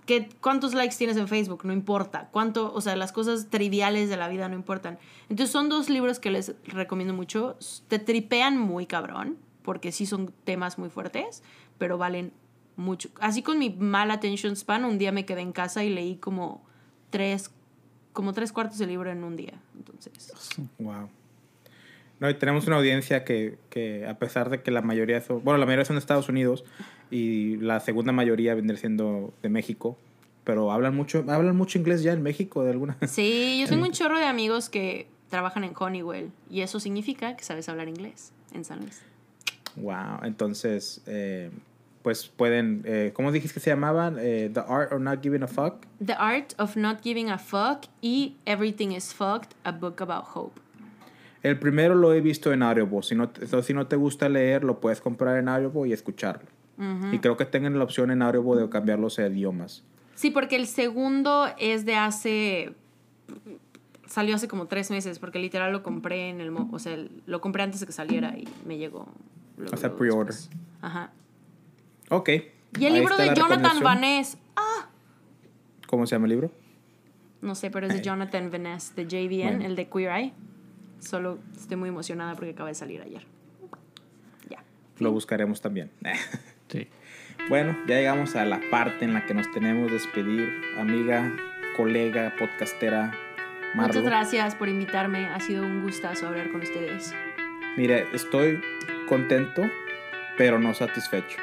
que cuántos likes tienes en Facebook, no importa. Cuánto, o sea, las cosas triviales de la vida no importan. Entonces son dos libros que les recomiendo mucho. Te tripean muy cabrón, porque sí son temas muy fuertes, pero valen mucho. Así con mi mal attention span, un día me quedé en casa y leí como tres, como tres cuartos de libro en un día. Entonces, Wow. No, y tenemos una audiencia que, que a pesar de que la mayoría son, bueno, la mayoría son de Estados Unidos y la segunda mayoría vendría siendo de México, pero hablan mucho, hablan mucho inglés ya en México de alguna. Sí, yo tengo un chorro de amigos que trabajan en Honeywell y eso significa que sabes hablar inglés. en San Luis. Wow. Entonces, eh, pues pueden. eh, ¿Cómo dijiste que se llamaban? Eh, The Art of Not Giving a Fuck. The Art of Not Giving a Fuck y Everything is Fucked, a book about hope. El primero lo he visto en Audible. Si no, si no te gusta leer, lo puedes comprar en Audible y escucharlo. Y creo que tengan la opción en Audible de cambiarlos a idiomas. Sí, porque el segundo es de hace. Salió hace como tres meses, porque literal lo compré en el. O sea, lo compré antes de que saliera y me llegó. luego, O sea, pre-order. Ajá. Ok. Y el Ahí libro de Jonathan. Vaness. Ah, ¿Cómo se llama el libro? no sé, pero es de Ay. Jonathan Vaness, de JVN, Bueno. el de Queer Eye. Solo estoy muy emocionada porque acaba de salir ayer. Ya. Lo buscaremos también. Sí. Bueno, ya llegamos a la parte en la que nos tenemos que despedir, amiga, colega, podcastera, Marlo. Muchas gracias por invitarme. Ha sido un gustazo hablar con ustedes. Mire, estoy contento, pero no satisfecho.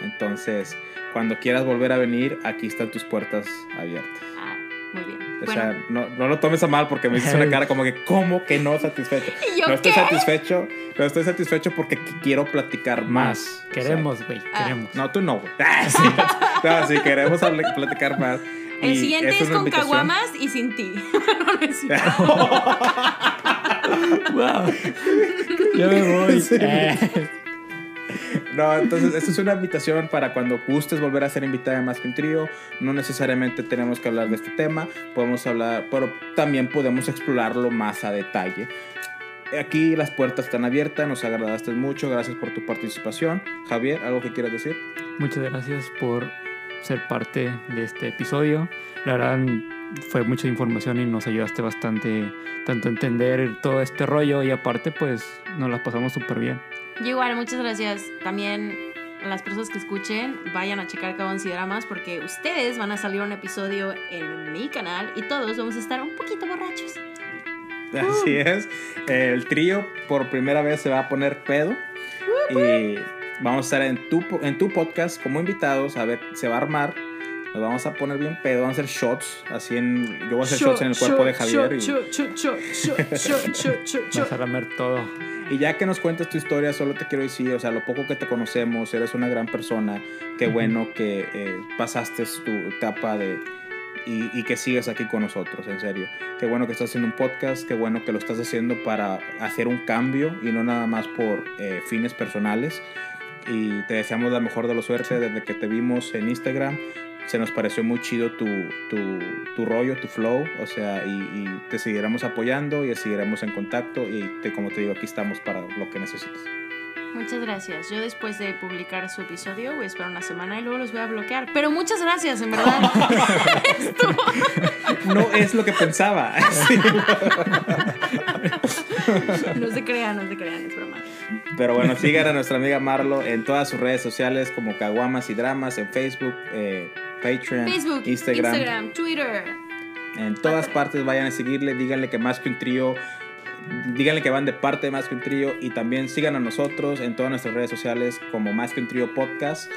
Entonces, cuando quieras volver a venir, aquí están tus puertas abiertas. Ah, muy bien. O Bueno, sea, no, no lo tomes a mal porque me hiciste una cara como que, ¿cómo que no satisfecho? ¿Y yo no estoy qué? satisfecho, no estoy satisfecho porque qu- quiero platicar más. Más. O sea, Queremos, güey. Ah. Queremos. no, tú no, güey. Ah, sí. No, sí, queremos hablar- platicar más. el Y siguiente es con caguamas y sin ti. no. Wow. Ya me voy. Sí. Eh. No, entonces, esta es una invitación para cuando gustes volver a ser invitada Más que un Trío. No necesariamente tenemos que hablar de este tema, podemos hablar, pero también podemos explorarlo más a detalle. Aquí las puertas están abiertas, nos agradaste mucho, gracias por tu participación. Javier, ¿algo que quieras decir? Muchas gracias por ser parte de este episodio. La verdad fue mucha información y nos ayudaste bastante tanto a entender todo este rollo y aparte pues nos la pasamos súper bien. Yo igual, muchas gracias. También a las personas que escuchen, vayan a checar Cabons y Dramas porque ustedes van a salir un episodio en mi canal y todos vamos a estar un poquito borrachos. Así es. El trío por primera vez se va a poner pedo. Y vamos a estar en tu, en tu podcast como invitados. A ver, se va a armar. Nos vamos a poner bien pedo. Vamos a hacer shots. Así en. Yo voy a hacer shots en el cuerpo de Javier. y- Shot, shot, shot, shot, shot, shot, shot, shot. Vas a lamer todo. Y ya que nos cuentas tu historia, solo te quiero decir, o sea, lo poco que te conocemos, eres una gran persona. Qué bueno que eh, pasaste tu etapa de... Y, y que sigas aquí con nosotros, en serio. Qué bueno que estás haciendo un podcast, qué bueno que lo estás haciendo para hacer un cambio y no nada más por eh, fines personales. Y te deseamos la mejor de la suerte desde que te vimos en Instagram. Se nos pareció muy chido tu, tu, tu rollo, tu flow, o sea, y, y te seguiremos apoyando y seguiremos en contacto y te, como te digo, aquí estamos para lo que necesites. Muchas gracias. Yo después de publicar su episodio voy a esperar una semana y luego los voy a bloquear. Pero muchas gracias, en verdad. No es lo que pensaba. No se crean, no se crean, es broma. Pero bueno, sigan a nuestra amiga Marlo en todas sus redes sociales como Caguamas y Dramas, en Facebook, eh, Patreon, Facebook, Instagram, Instagram, Twitter. En todas partes vayan a seguirle, díganle que más que un trío, díganle que van de parte de más que un trío y también sigan a nosotros en todas nuestras redes sociales como más que un trío podcast.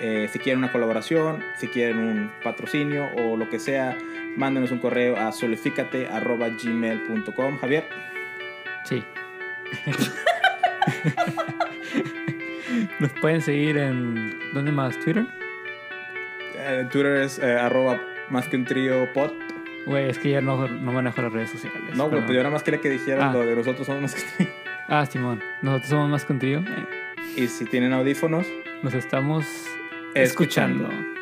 Eh, si quieren una colaboración, si quieren un patrocinio o lo que sea, mándenos un correo a solicicate.gmail.com. Javier, Sí. Nos pueden seguir en... ¿Dónde más? ¿Twitter? Eh, Twitter es eh, arroba más que un trío pod. Güey, es que ya no, no manejo las redes sociales. No, güey, pero- pues yo nada más quería que dijeran Ah. lo de nosotros somos más que un trío. Ah, Simón. Nosotros somos más contigo. Y si tienen audífonos, Nos estamos Escuchando. escuchando.